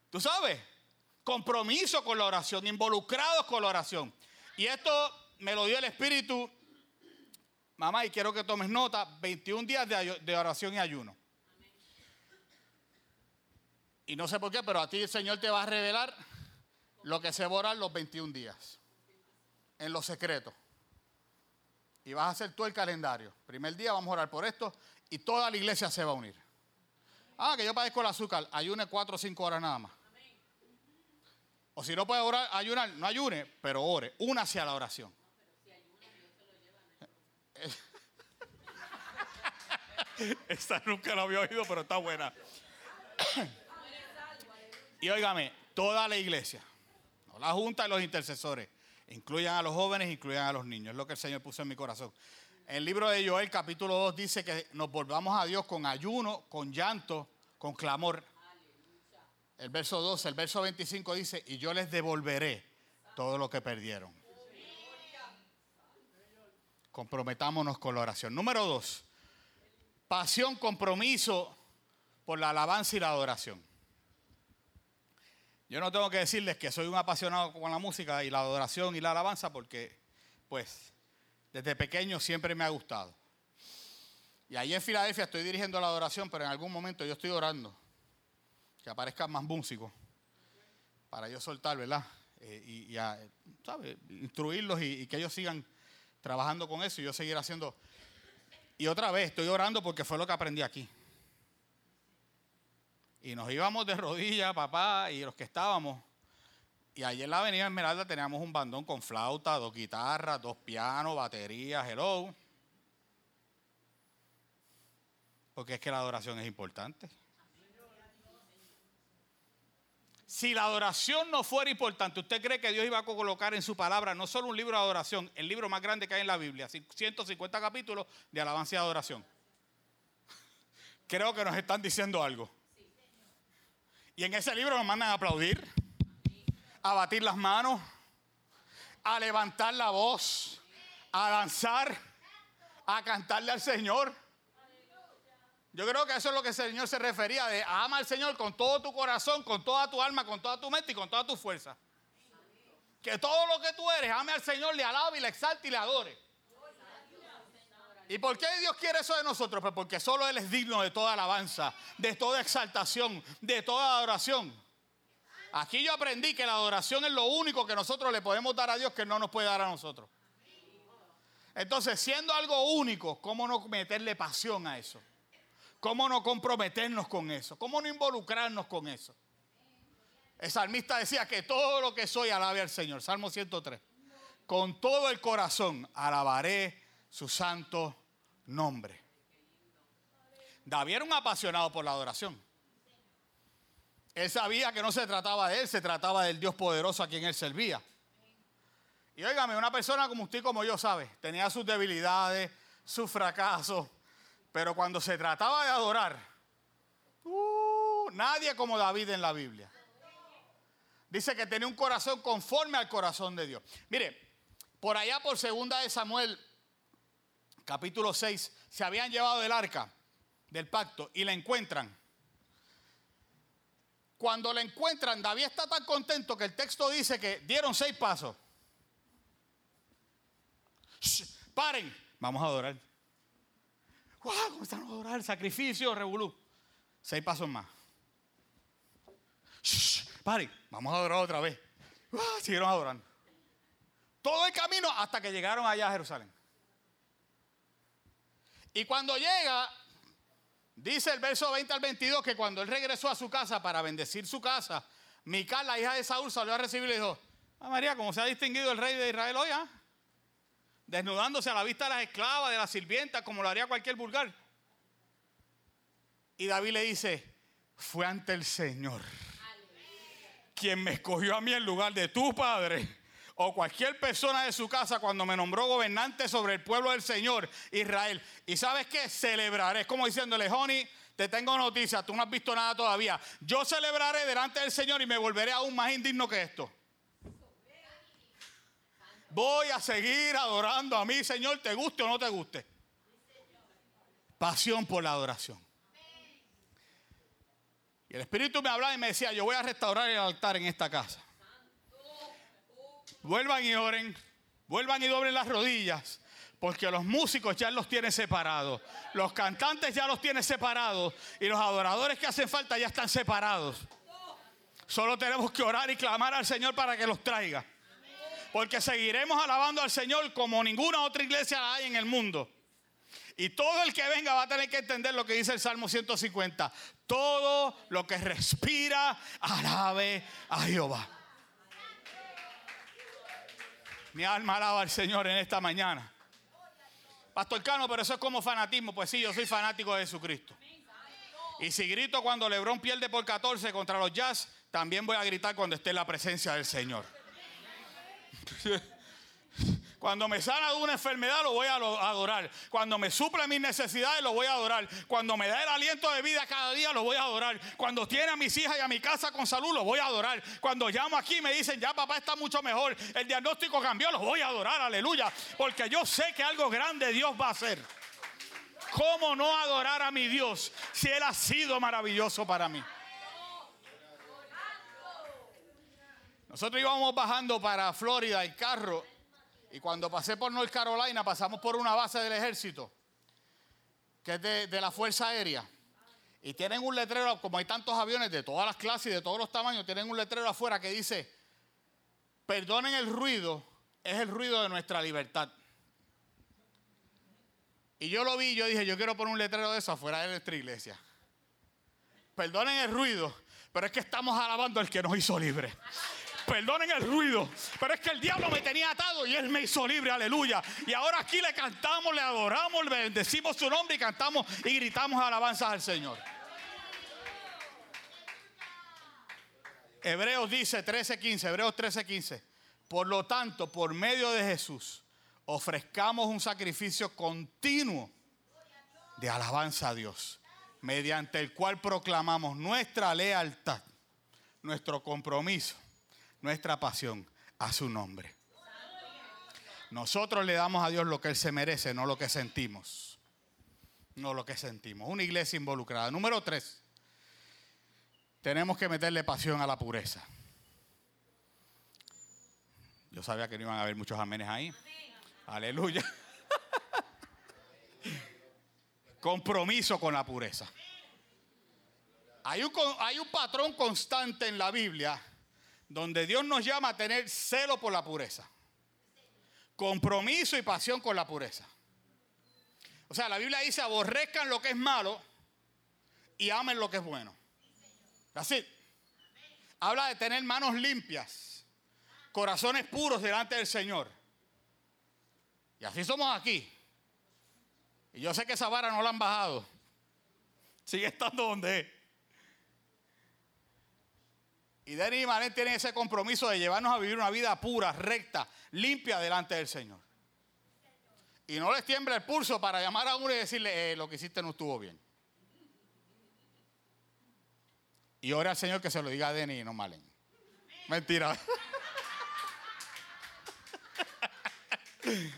C: ¿Tú sabes? Compromiso con la oración, involucrados con la oración. Y esto me lo dio el Espíritu, mamá, y quiero que tomes nota, 21 días de oración y ayuno. Y no sé por qué, pero a ti el Señor te va a revelar
D: lo que se va a orar los 21 días, en lo secreto. Y vas a hacer todo el calendario. Primer día vamos a orar por esto y toda la iglesia se va a unir. Ah, que yo padezco el azúcar, ayune cuatro o cinco horas nada más. O si no puede orar, ayunar, no ayune, pero ore, una hacia la oración.
C: Esta nunca la había oído, pero está buena. y óigame, toda la iglesia, la junta y los intercesores, incluyan a los jóvenes, incluyan a los niños. Es lo que el Señor puso en mi corazón. El libro de Joel, capítulo 2, dice que nos volvamos a Dios con ayuno, con llanto, con clamor. El verso 12, el verso 25 dice, y yo les devolveré todo lo que perdieron. Comprometámonos con la oración. Número 2, pasión, compromiso por la alabanza y la adoración. Yo no tengo que decirles que soy un apasionado con la música y la adoración y la alabanza porque, pues, desde pequeño siempre me ha gustado. Y ahí en Filadelfia estoy dirigiendo la adoración, pero en algún momento yo estoy orando que aparezcan más músicos para yo soltar, ¿verdad? Eh, y, ¿sabes? Instruirlos y, y que ellos sigan trabajando con eso y yo seguir haciendo. Y otra vez, estoy orando porque fue lo que aprendí aquí. Y nos íbamos de rodillas, papá, y los que estábamos. Y allí en la Avenida Esmeralda teníamos un bandón con flauta, dos guitarras, dos pianos, baterías, hello. Porque es que la adoración es importante. Si la adoración no fuera importante, ¿usted cree que Dios iba a colocar en su palabra no solo un libro de adoración, el libro más grande que hay en la Biblia, 150 capítulos de alabanza y adoración? Creo que nos están diciendo algo. Y en ese libro nos mandan a aplaudir, a batir las manos, a levantar la voz, a danzar, a cantarle al Señor. Yo creo que eso es lo que el Señor se refería de ama al Señor con todo tu corazón, con toda tu alma, con toda tu mente y con toda tu fuerza. Que todo lo que tú eres, ame al Señor, le alabe y le exalte y le adore. ¿Y por qué Dios quiere eso de nosotros? Pues porque solo Él es digno de toda alabanza, de toda exaltación, de toda adoración. Aquí yo aprendí que la adoración es lo único que nosotros le podemos dar a Dios que no nos puede dar a nosotros. Entonces, siendo algo único, ¿cómo no meterle pasión a eso? ¿Cómo no comprometernos con eso? ¿Cómo no involucrarnos con eso? El salmista decía que todo lo que soy alabe al Señor. Salmo 103. Con todo el corazón alabaré su santo nombre. David era un apasionado por la adoración. Él sabía que no se trataba de él, se trataba del Dios poderoso a quien él servía. Y óigame, una persona como usted como yo, ¿sabe? Tenía sus debilidades, sus fracasos, pero cuando se trataba de adorar, uh, nadie como David en la Biblia. Dice que tenía un corazón conforme al corazón de Dios. Mire, por allá por segunda de Samuel, capítulo 6, se habían llevado el arca del pacto y la encuentran. Cuando la encuentran, David está tan contento que el texto dice que dieron seis pasos. paren, vamos a adorar. ¡Wow! Comenzaron a adorar, sacrificio, revolú. Seis pasos más. Shh, pare, vamos a adorar otra vez. ¡Wow! Siguieron adorando. Todo el camino hasta que llegaron allá a Jerusalén. Y cuando llega, dice el verso 20 al 22 que cuando él regresó a su casa para bendecir su casa, Mical, la hija de Saúl, salió a recibir y le dijo, ah, María, como se ha distinguido el rey de Israel hoy, ¿ah? desnudándose a la vista de las esclavas, de las sirvientas, como lo haría cualquier vulgar. Y David le dice, fue ante el Señor, quien me escogió a mí en lugar de tu padre o cualquier persona de su casa cuando me nombró gobernante sobre el pueblo del Señor, Israel. Y sabes qué? Celebraré. Es como diciéndole, Honey, te tengo noticias, tú no has visto nada todavía. Yo celebraré delante del Señor y me volveré aún más indigno que esto. Voy a seguir adorando a mí, Señor, te guste o no te guste. Pasión por la adoración. Y el Espíritu me hablaba y me decía, yo voy a restaurar el altar en esta casa. Vuelvan y oren, vuelvan y doblen las rodillas, porque los músicos ya los tienen separados, los cantantes ya los tienen separados y los adoradores que hacen falta ya están separados. Solo tenemos que orar y clamar al Señor para que los traiga. Porque seguiremos alabando al Señor como ninguna otra iglesia hay en el mundo. Y todo el que venga va a tener que entender lo que dice el Salmo 150. Todo lo que respira, alabe a Jehová. Mi alma alaba al Señor en esta mañana. Pastor Cano, pero eso es como fanatismo. Pues sí, yo soy fanático de Jesucristo. Y si grito cuando Lebron pierde por 14 contra los Jazz, también voy a gritar cuando esté en la presencia del Señor. Cuando me sana de una enfermedad lo voy a adorar. Cuando me suple mis necesidades lo voy a adorar. Cuando me da el aliento de vida cada día lo voy a adorar. Cuando tiene a mis hijas y a mi casa con salud lo voy a adorar. Cuando llamo aquí y me dicen ya papá está mucho mejor. El diagnóstico cambió, lo voy a adorar. Aleluya. Porque yo sé que algo grande Dios va a hacer. ¿Cómo no adorar a mi Dios si Él ha sido maravilloso para mí? Nosotros íbamos bajando para Florida en carro y cuando pasé por North Carolina pasamos por una base del ejército que es de, la Fuerza Aérea. Y tienen un letrero, como hay tantos aviones de todas las clases y de todos los tamaños, tienen un letrero afuera que dice, perdonen el ruido, es el ruido de nuestra libertad. Y yo lo vi y yo dije, yo quiero poner un letrero de eso afuera de nuestra iglesia. Perdonen el ruido, pero es que estamos alabando al que nos hizo libre perdonen el ruido, pero es que el diablo me tenía atado y él me hizo libre, aleluya. Y ahora aquí le cantamos, le adoramos, le bendecimos su nombre y cantamos y gritamos alabanzas al Señor. Hebreos dice 13:15, Hebreos 13:15. Por lo tanto, por medio de Jesús, ofrezcamos un sacrificio continuo de alabanza a Dios, mediante el cual proclamamos nuestra lealtad, nuestro compromiso nuestra pasión a su nombre. Nosotros le damos a Dios lo que Él se merece, no lo que sentimos. No lo que sentimos. Una iglesia involucrada. Número tres. Tenemos que meterle pasión a la pureza. Yo sabía que no iban a haber muchos amenes ahí. Aleluya. Compromiso con la pureza. Hay un, hay un patrón constante en la Biblia donde Dios nos llama a tener celo por la pureza. Compromiso y pasión con la pureza. O sea, la Biblia dice, aborrezcan lo que es malo y amen lo que es bueno. Así. Habla de tener manos limpias, corazones puros delante del Señor. Y así somos aquí. Y yo sé que esa vara no la han bajado. Sigue estando donde es. Y Denny y Manet tienen ese compromiso de llevarnos a vivir una vida pura, recta, limpia delante del Señor. Y no les tiembla el pulso para llamar a uno y decirle, eh, lo que hiciste no estuvo bien. Y ora al Señor que se lo diga a Denny y no Malen. Mentira.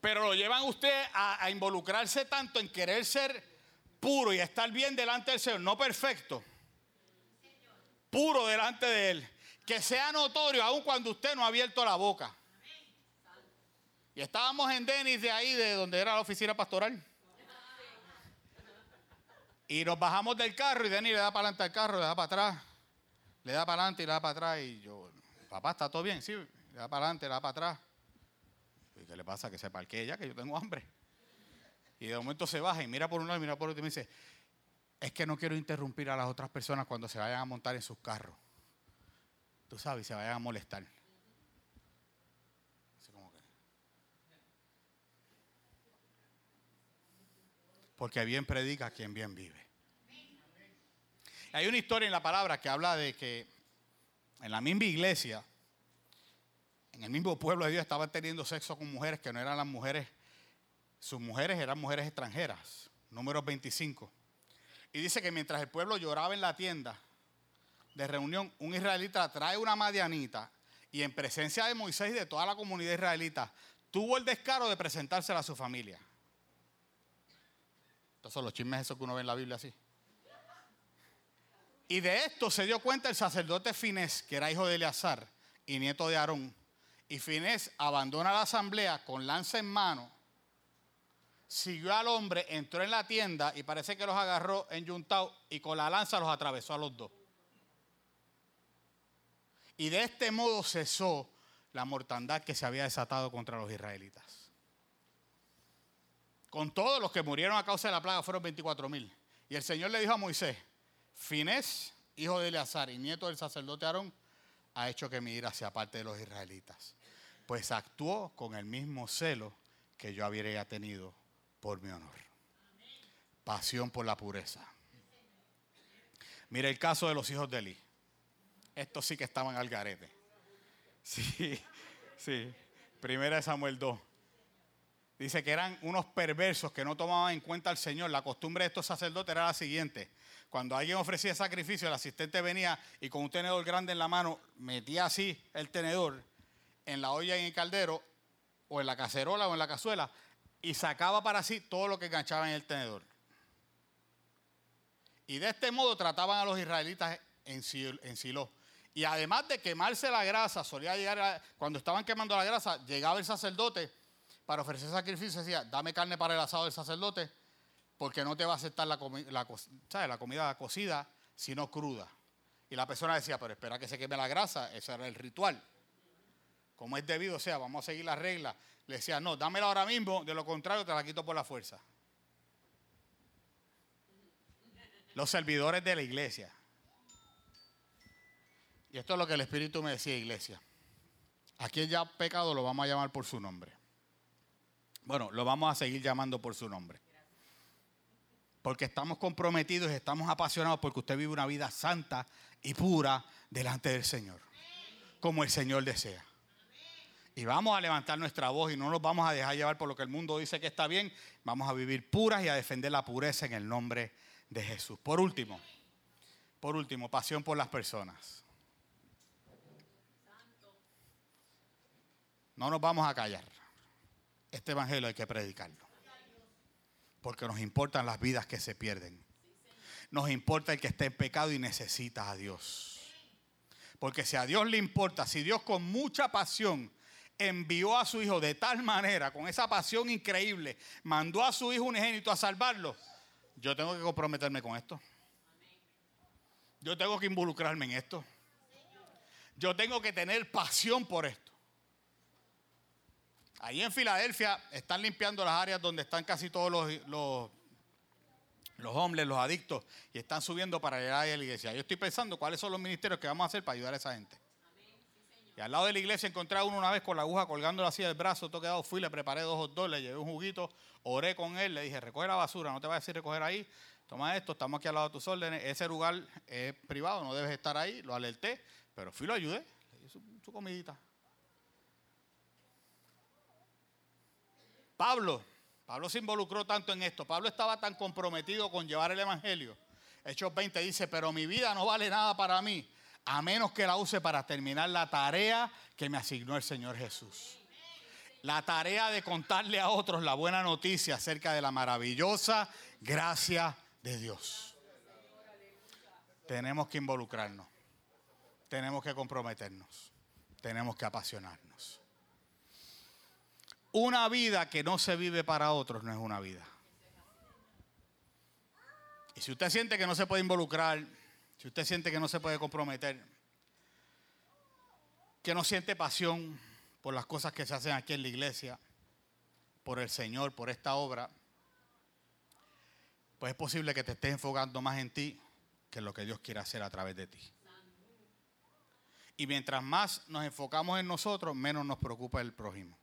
C: Pero lo llevan usted a involucrarse tanto en querer ser puro y estar bien delante del Señor, no perfecto, puro delante de Él, que sea notorio aun cuando usted no ha abierto la boca. Y estábamos en Denis de ahí, de donde era la oficina pastoral. Y nos bajamos del carro y Denis le da para adelante al carro, le da para atrás, le da para adelante y le da para atrás. Y yo, papá, ¿está todo bien? Sí, le da para adelante, le da para atrás. ¿Y qué le pasa? Que se parquee ya, que yo tengo hambre. Y de momento se baja y mira por un lado y mira por otro y me dice, es que no quiero interrumpir a las otras personas cuando se vayan a montar en sus carros. Tú sabes, se vayan a molestar. Porque bien predica quien bien vive. Hay una historia en la palabra que habla de que en la misma iglesia, en el mismo pueblo de Dios, estaban teniendo sexo con mujeres que no eran las mujeres sus mujeres eran mujeres extranjeras, número 25. Y dice que mientras el pueblo lloraba en la tienda de reunión, un israelita trae una madianita y en presencia de Moisés y de toda la comunidad israelita, tuvo el descaro de presentársela a su familia. Estos son los chismes esos que uno ve en la Biblia así. Y de esto se dio cuenta el sacerdote Finés, que era hijo de Eleazar y nieto de Aarón. Y Finés abandona la asamblea con lanza en mano siguió al hombre, entró en la tienda y parece que los agarró en Yuntao y con la lanza los atravesó a los dos. Y de este modo cesó la mortandad que se había desatado contra los israelitas. Con todos los que murieron a causa de la plaga fueron 24 mil. Y el Señor le dijo a Moisés, Finés, hijo de Eleazar y nieto del sacerdote Aarón, ha hecho que mi ira sea parte de los israelitas. Pues actuó con el mismo celo que yo habría tenido por mi honor. Pasión por la pureza. Mira el caso de los hijos de Eli. Estos sí que estaban al garete. Sí, sí. Primera de Samuel 2. Dice que eran unos perversos que no tomaban en cuenta al Señor. La costumbre de estos sacerdotes era la siguiente. Cuando alguien ofrecía sacrificio, el asistente venía y con un tenedor grande en la mano metía así el tenedor en la olla en el caldero o en la cacerola o en la cazuela y sacaba para sí todo lo que enganchaba en el tenedor. Y de este modo trataban a los israelitas en Silo. Y además de quemarse la grasa, solía llegar, cuando estaban quemando la grasa, llegaba el sacerdote para ofrecer sacrificio y decía, dame carne para el asado del sacerdote, porque no te va a aceptar la, la comida cocida, sino cruda. Y la persona decía, pero espera que se queme la grasa, ese era el ritual. Como es debido, o sea, vamos a seguir la regla. Le decía, no, dámela ahora mismo, de lo contrario te la quito por la fuerza. Los servidores de la iglesia. Y esto es lo que el Espíritu me decía, iglesia. Aquí ya pecado lo vamos a llamar por su nombre. Bueno, lo vamos a seguir llamando por su nombre. Porque estamos comprometidos y estamos apasionados porque usted vive una vida santa y pura delante del Señor. Como el Señor desea. Y vamos a levantar nuestra voz y no nos vamos a dejar llevar por lo que el mundo dice que está bien. Vamos a vivir puras y a defender la pureza en el nombre de Jesús. Por último, por último, pasión por las personas. No nos vamos a callar este evangelio hay que predicarlo. Porque nos importan las vidas que se pierden. Nos importa el que está en pecado y necesita a Dios. Porque si a Dios le importa, si Dios con mucha pasión envió a su hijo de tal manera, con esa pasión increíble, mandó a su hijo unigénito a salvarlo, yo tengo que comprometerme con esto. Yo tengo que involucrarme en esto. Yo tengo que tener pasión por esto. Ahí en Filadelfia están limpiando las áreas donde están casi todos los, los, hombres, los adictos, y están subiendo para llegar a la iglesia. Yo estoy pensando cuáles son los ministerios que vamos a hacer para ayudar a esa gente. Y al lado de la iglesia encontré a uno una vez con la aguja colgando así del brazo, todo quedado, fui, le preparé dos o dos, le llevé un juguito, oré con él, le dije, recoge la basura, no te vayas a decir recoger ahí, toma esto, estamos aquí al lado de tus órdenes, ese lugar es privado, no debes estar ahí, lo alerté, pero fui, lo ayudé, le di su comidita. Pablo, Pablo se involucró tanto en esto, Pablo estaba tan comprometido con llevar el Evangelio. Hechos 20 dice, pero mi vida no vale nada para mí, a menos que la use para terminar la tarea que me asignó el Señor Jesús. La tarea de contarle a otros la buena noticia acerca de la maravillosa gracia de Dios. Tenemos que involucrarnos, tenemos que comprometernos, tenemos que apasionarnos. Una vida que no se vive para otros no es una vida. Y si usted siente que no se puede involucrar, si usted siente que no se puede comprometer, que no siente pasión por las cosas que se hacen aquí en la iglesia, por el Señor, por esta obra, pues es posible que te estés enfocando más en ti que en lo que Dios quiere hacer a través de ti. Y mientras más nos enfocamos en nosotros, menos nos preocupa el prójimo.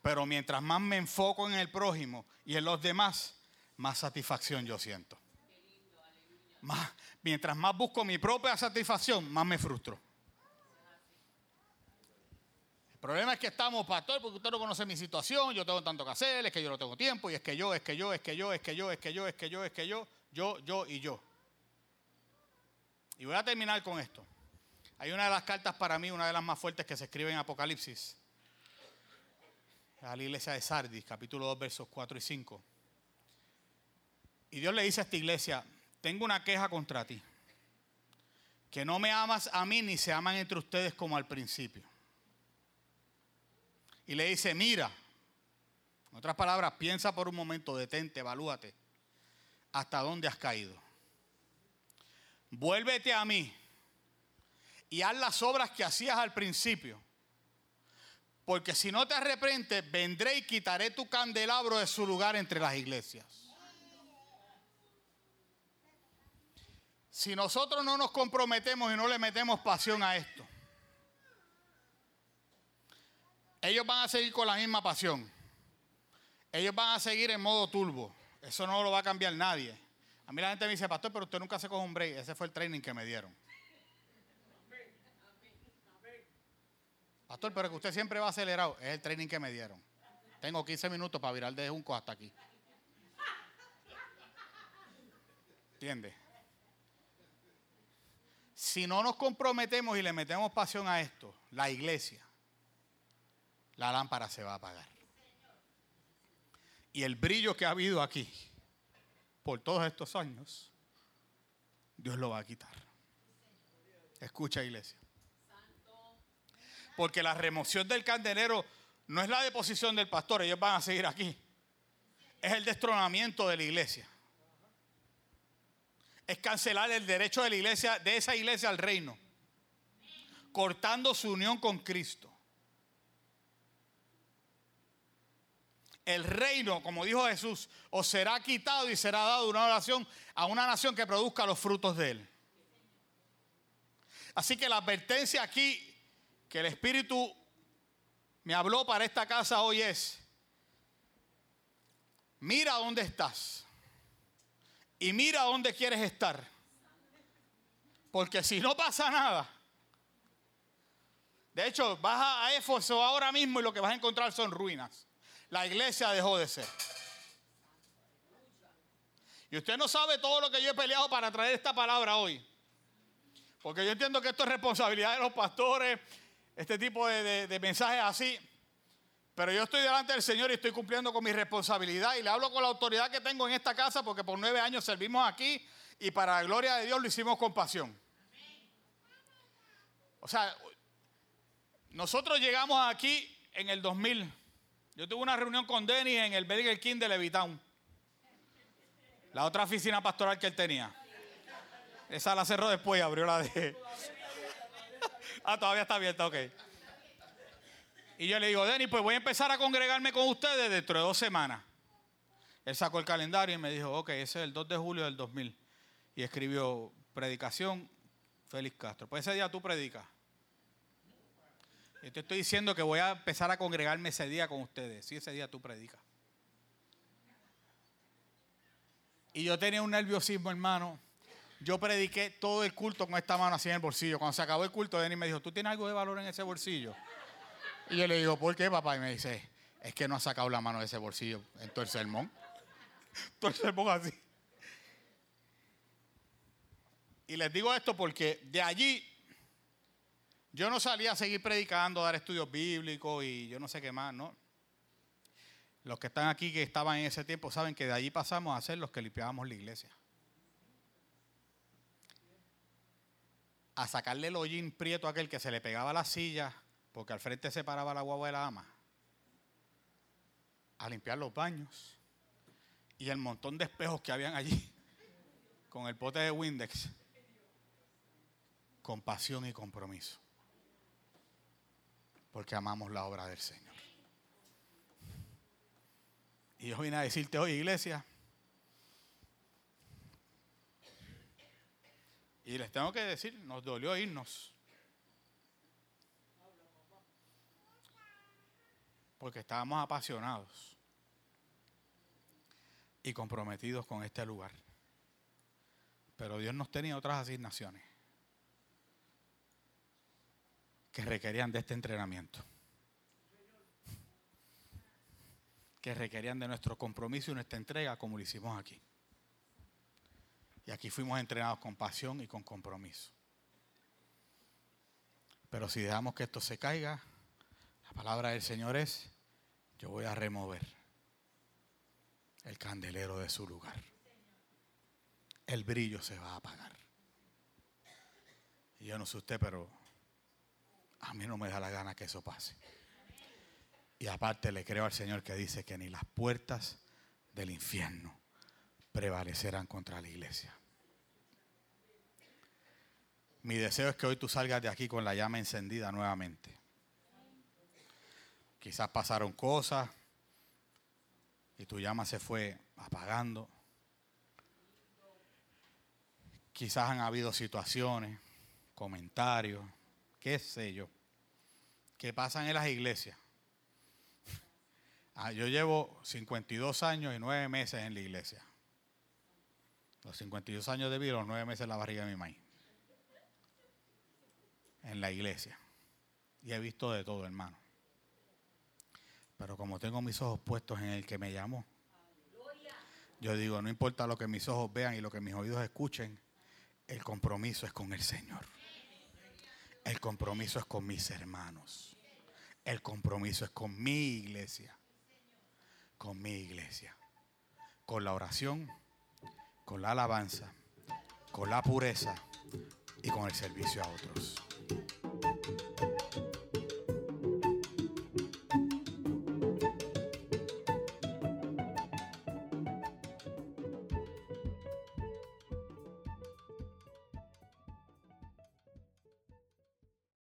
C: Pero mientras más me enfoco en el prójimo y en los demás, más satisfacción yo siento. Mientras más busco mi propia satisfacción, más me frustro. El problema es que estamos, pastor, porque usted no conoce mi situación, yo tengo tanto que hacer, es que yo no tengo tiempo, y es que yo, es que yo, es que yo, es que yo, es que yo, es que yo, es que yo, yo, yo y yo. Y voy a terminar con esto. Hay una de las cartas para mí, una de las más fuertes que se escribe en Apocalipsis a la iglesia de Sardis, capítulo 2, versos 4 y 5. Y Dios le dice a esta iglesia, tengo una queja contra ti, que no me amas a mí ni se aman entre ustedes como al principio. Y le dice, mira, En otras palabras, piensa por un momento, detente, evalúate. ¿Hasta dónde has caído? Vuélvete a mí y haz las obras que hacías al principio. Porque si no te arrepientes, vendré y quitaré tu candelabro de su lugar entre las iglesias. Si nosotros no nos comprometemos y no le metemos pasión a esto, ellos van a seguir con la misma pasión. Ellos van a seguir en modo turbo. Eso no lo va a cambiar nadie. A mí la gente me dice, pastor, pero usted nunca se coge un break. Ese fue el training que me dieron. Pastor, pero que usted siempre va acelerado. Es el training que me dieron. Tengo 15 minutos para virar de Junco hasta aquí. ¿Entiende? Si no nos comprometemos y le metemos pasión a esto, la iglesia, la lámpara se va a apagar. Y el brillo que ha habido aquí por todos estos años, Dios lo va a quitar. Escucha, iglesia. Porque la remoción del candelero no es la deposición del pastor, ellos van a seguir aquí. Es el destronamiento de la iglesia. Es cancelar el derecho de la iglesia, de esa iglesia al reino. Cortando su unión con Cristo. el reino, como dijo Jesús, os será quitado y será dado una oración a una nación que produzca los frutos de él. Así que la advertencia aquí que el Espíritu me habló para esta casa hoy es, mira dónde estás y mira dónde quieres estar. Porque si no pasa nada, de hecho, vas a Éfeso ahora mismo y lo que vas a encontrar son ruinas la iglesia dejó de ser. Y usted no sabe todo lo que yo he peleado para traer esta palabra hoy. Porque yo entiendo que esto es responsabilidad de los pastores, este tipo de, mensajes así. Pero yo estoy delante del Señor y estoy cumpliendo con mi responsabilidad y le hablo con la autoridad que tengo en esta casa porque por nueve años servimos aquí y para la gloria de Dios lo hicimos con pasión. O sea, nosotros llegamos aquí en el 2000. Yo tuve una reunión con Denny en el Burger King de Levitown. La otra oficina pastoral que él tenía. Esa la cerró después y abrió la de. ah, todavía está abierta, ok. Y yo le digo, Denny, pues voy a empezar a congregarme con ustedes dentro de dos semanas. Él sacó el calendario y me dijo, ok, ese es el 2 de julio del 2000. Y escribió, predicación, Félix Castro. Pues ese día tú predicas. Yo te estoy diciendo que voy a empezar a congregarme ese día con ustedes. Si ese día tú predicas. Y yo tenía un nerviosismo, hermano. Yo prediqué todo el culto con esta mano así en el bolsillo. Cuando se acabó el culto, Denis me dijo, ¿tú tienes algo de valor en ese bolsillo? Y yo le digo, ¿por qué, papá? Y me dice, es que no ha sacado la mano de ese bolsillo en todo el sermón. todo el sermón así. Y les digo esto porque de allí yo no salía a seguir predicando, a dar estudios bíblicos y yo no sé qué más, ¿no? Los que están aquí que estaban en ese tiempo saben que de allí pasamos a ser los que limpiábamos la iglesia. A sacarle el hollín prieto a aquel que se le pegaba la silla porque al frente se paraba la guagua de la ama. A limpiar los baños y el montón de espejos que habían allí con el pote de Windex. Con pasión y compromiso porque amamos la obra del Señor. Y yo vine a decirte hoy, iglesia, y les tengo que decir, nos dolió irnos. Porque estábamos apasionados y comprometidos con este lugar. Pero Dios nos tenía otras asignaciones que requerían de este entrenamiento. Que requerían de nuestro compromiso y nuestra entrega como lo hicimos aquí. Y aquí fuimos entrenados con pasión y con compromiso. Pero si dejamos que esto se caiga, la palabra del Señor es, yo voy a remover el candelero de su lugar. El brillo se va a apagar. Y yo no sé usted, pero a mí no me da la gana que eso pase. Y aparte le creo al Señor que dice que ni las puertas del infierno prevalecerán contra la iglesia. Mi deseo es que hoy tú salgas de aquí con la llama encendida nuevamente. Quizás pasaron cosas y tu llama se fue apagando. Quizás han habido situaciones, comentarios, qué sé yo, que pasan en las iglesias. Ah, yo llevo 52 años y 9 meses en la iglesia. Los 52 años de vida, los 9 meses en la barriga de mi maíz. En la iglesia. Y he visto de todo, hermano. Pero como tengo mis ojos puestos en el que me llamó, yo digo, no importa lo que mis ojos vean y lo que mis oídos escuchen, el compromiso es con el Señor. El compromiso es con mis hermanos. El compromiso es con mi iglesia. Con mi iglesia. Con la oración, con la alabanza, con la pureza y con el servicio a otros.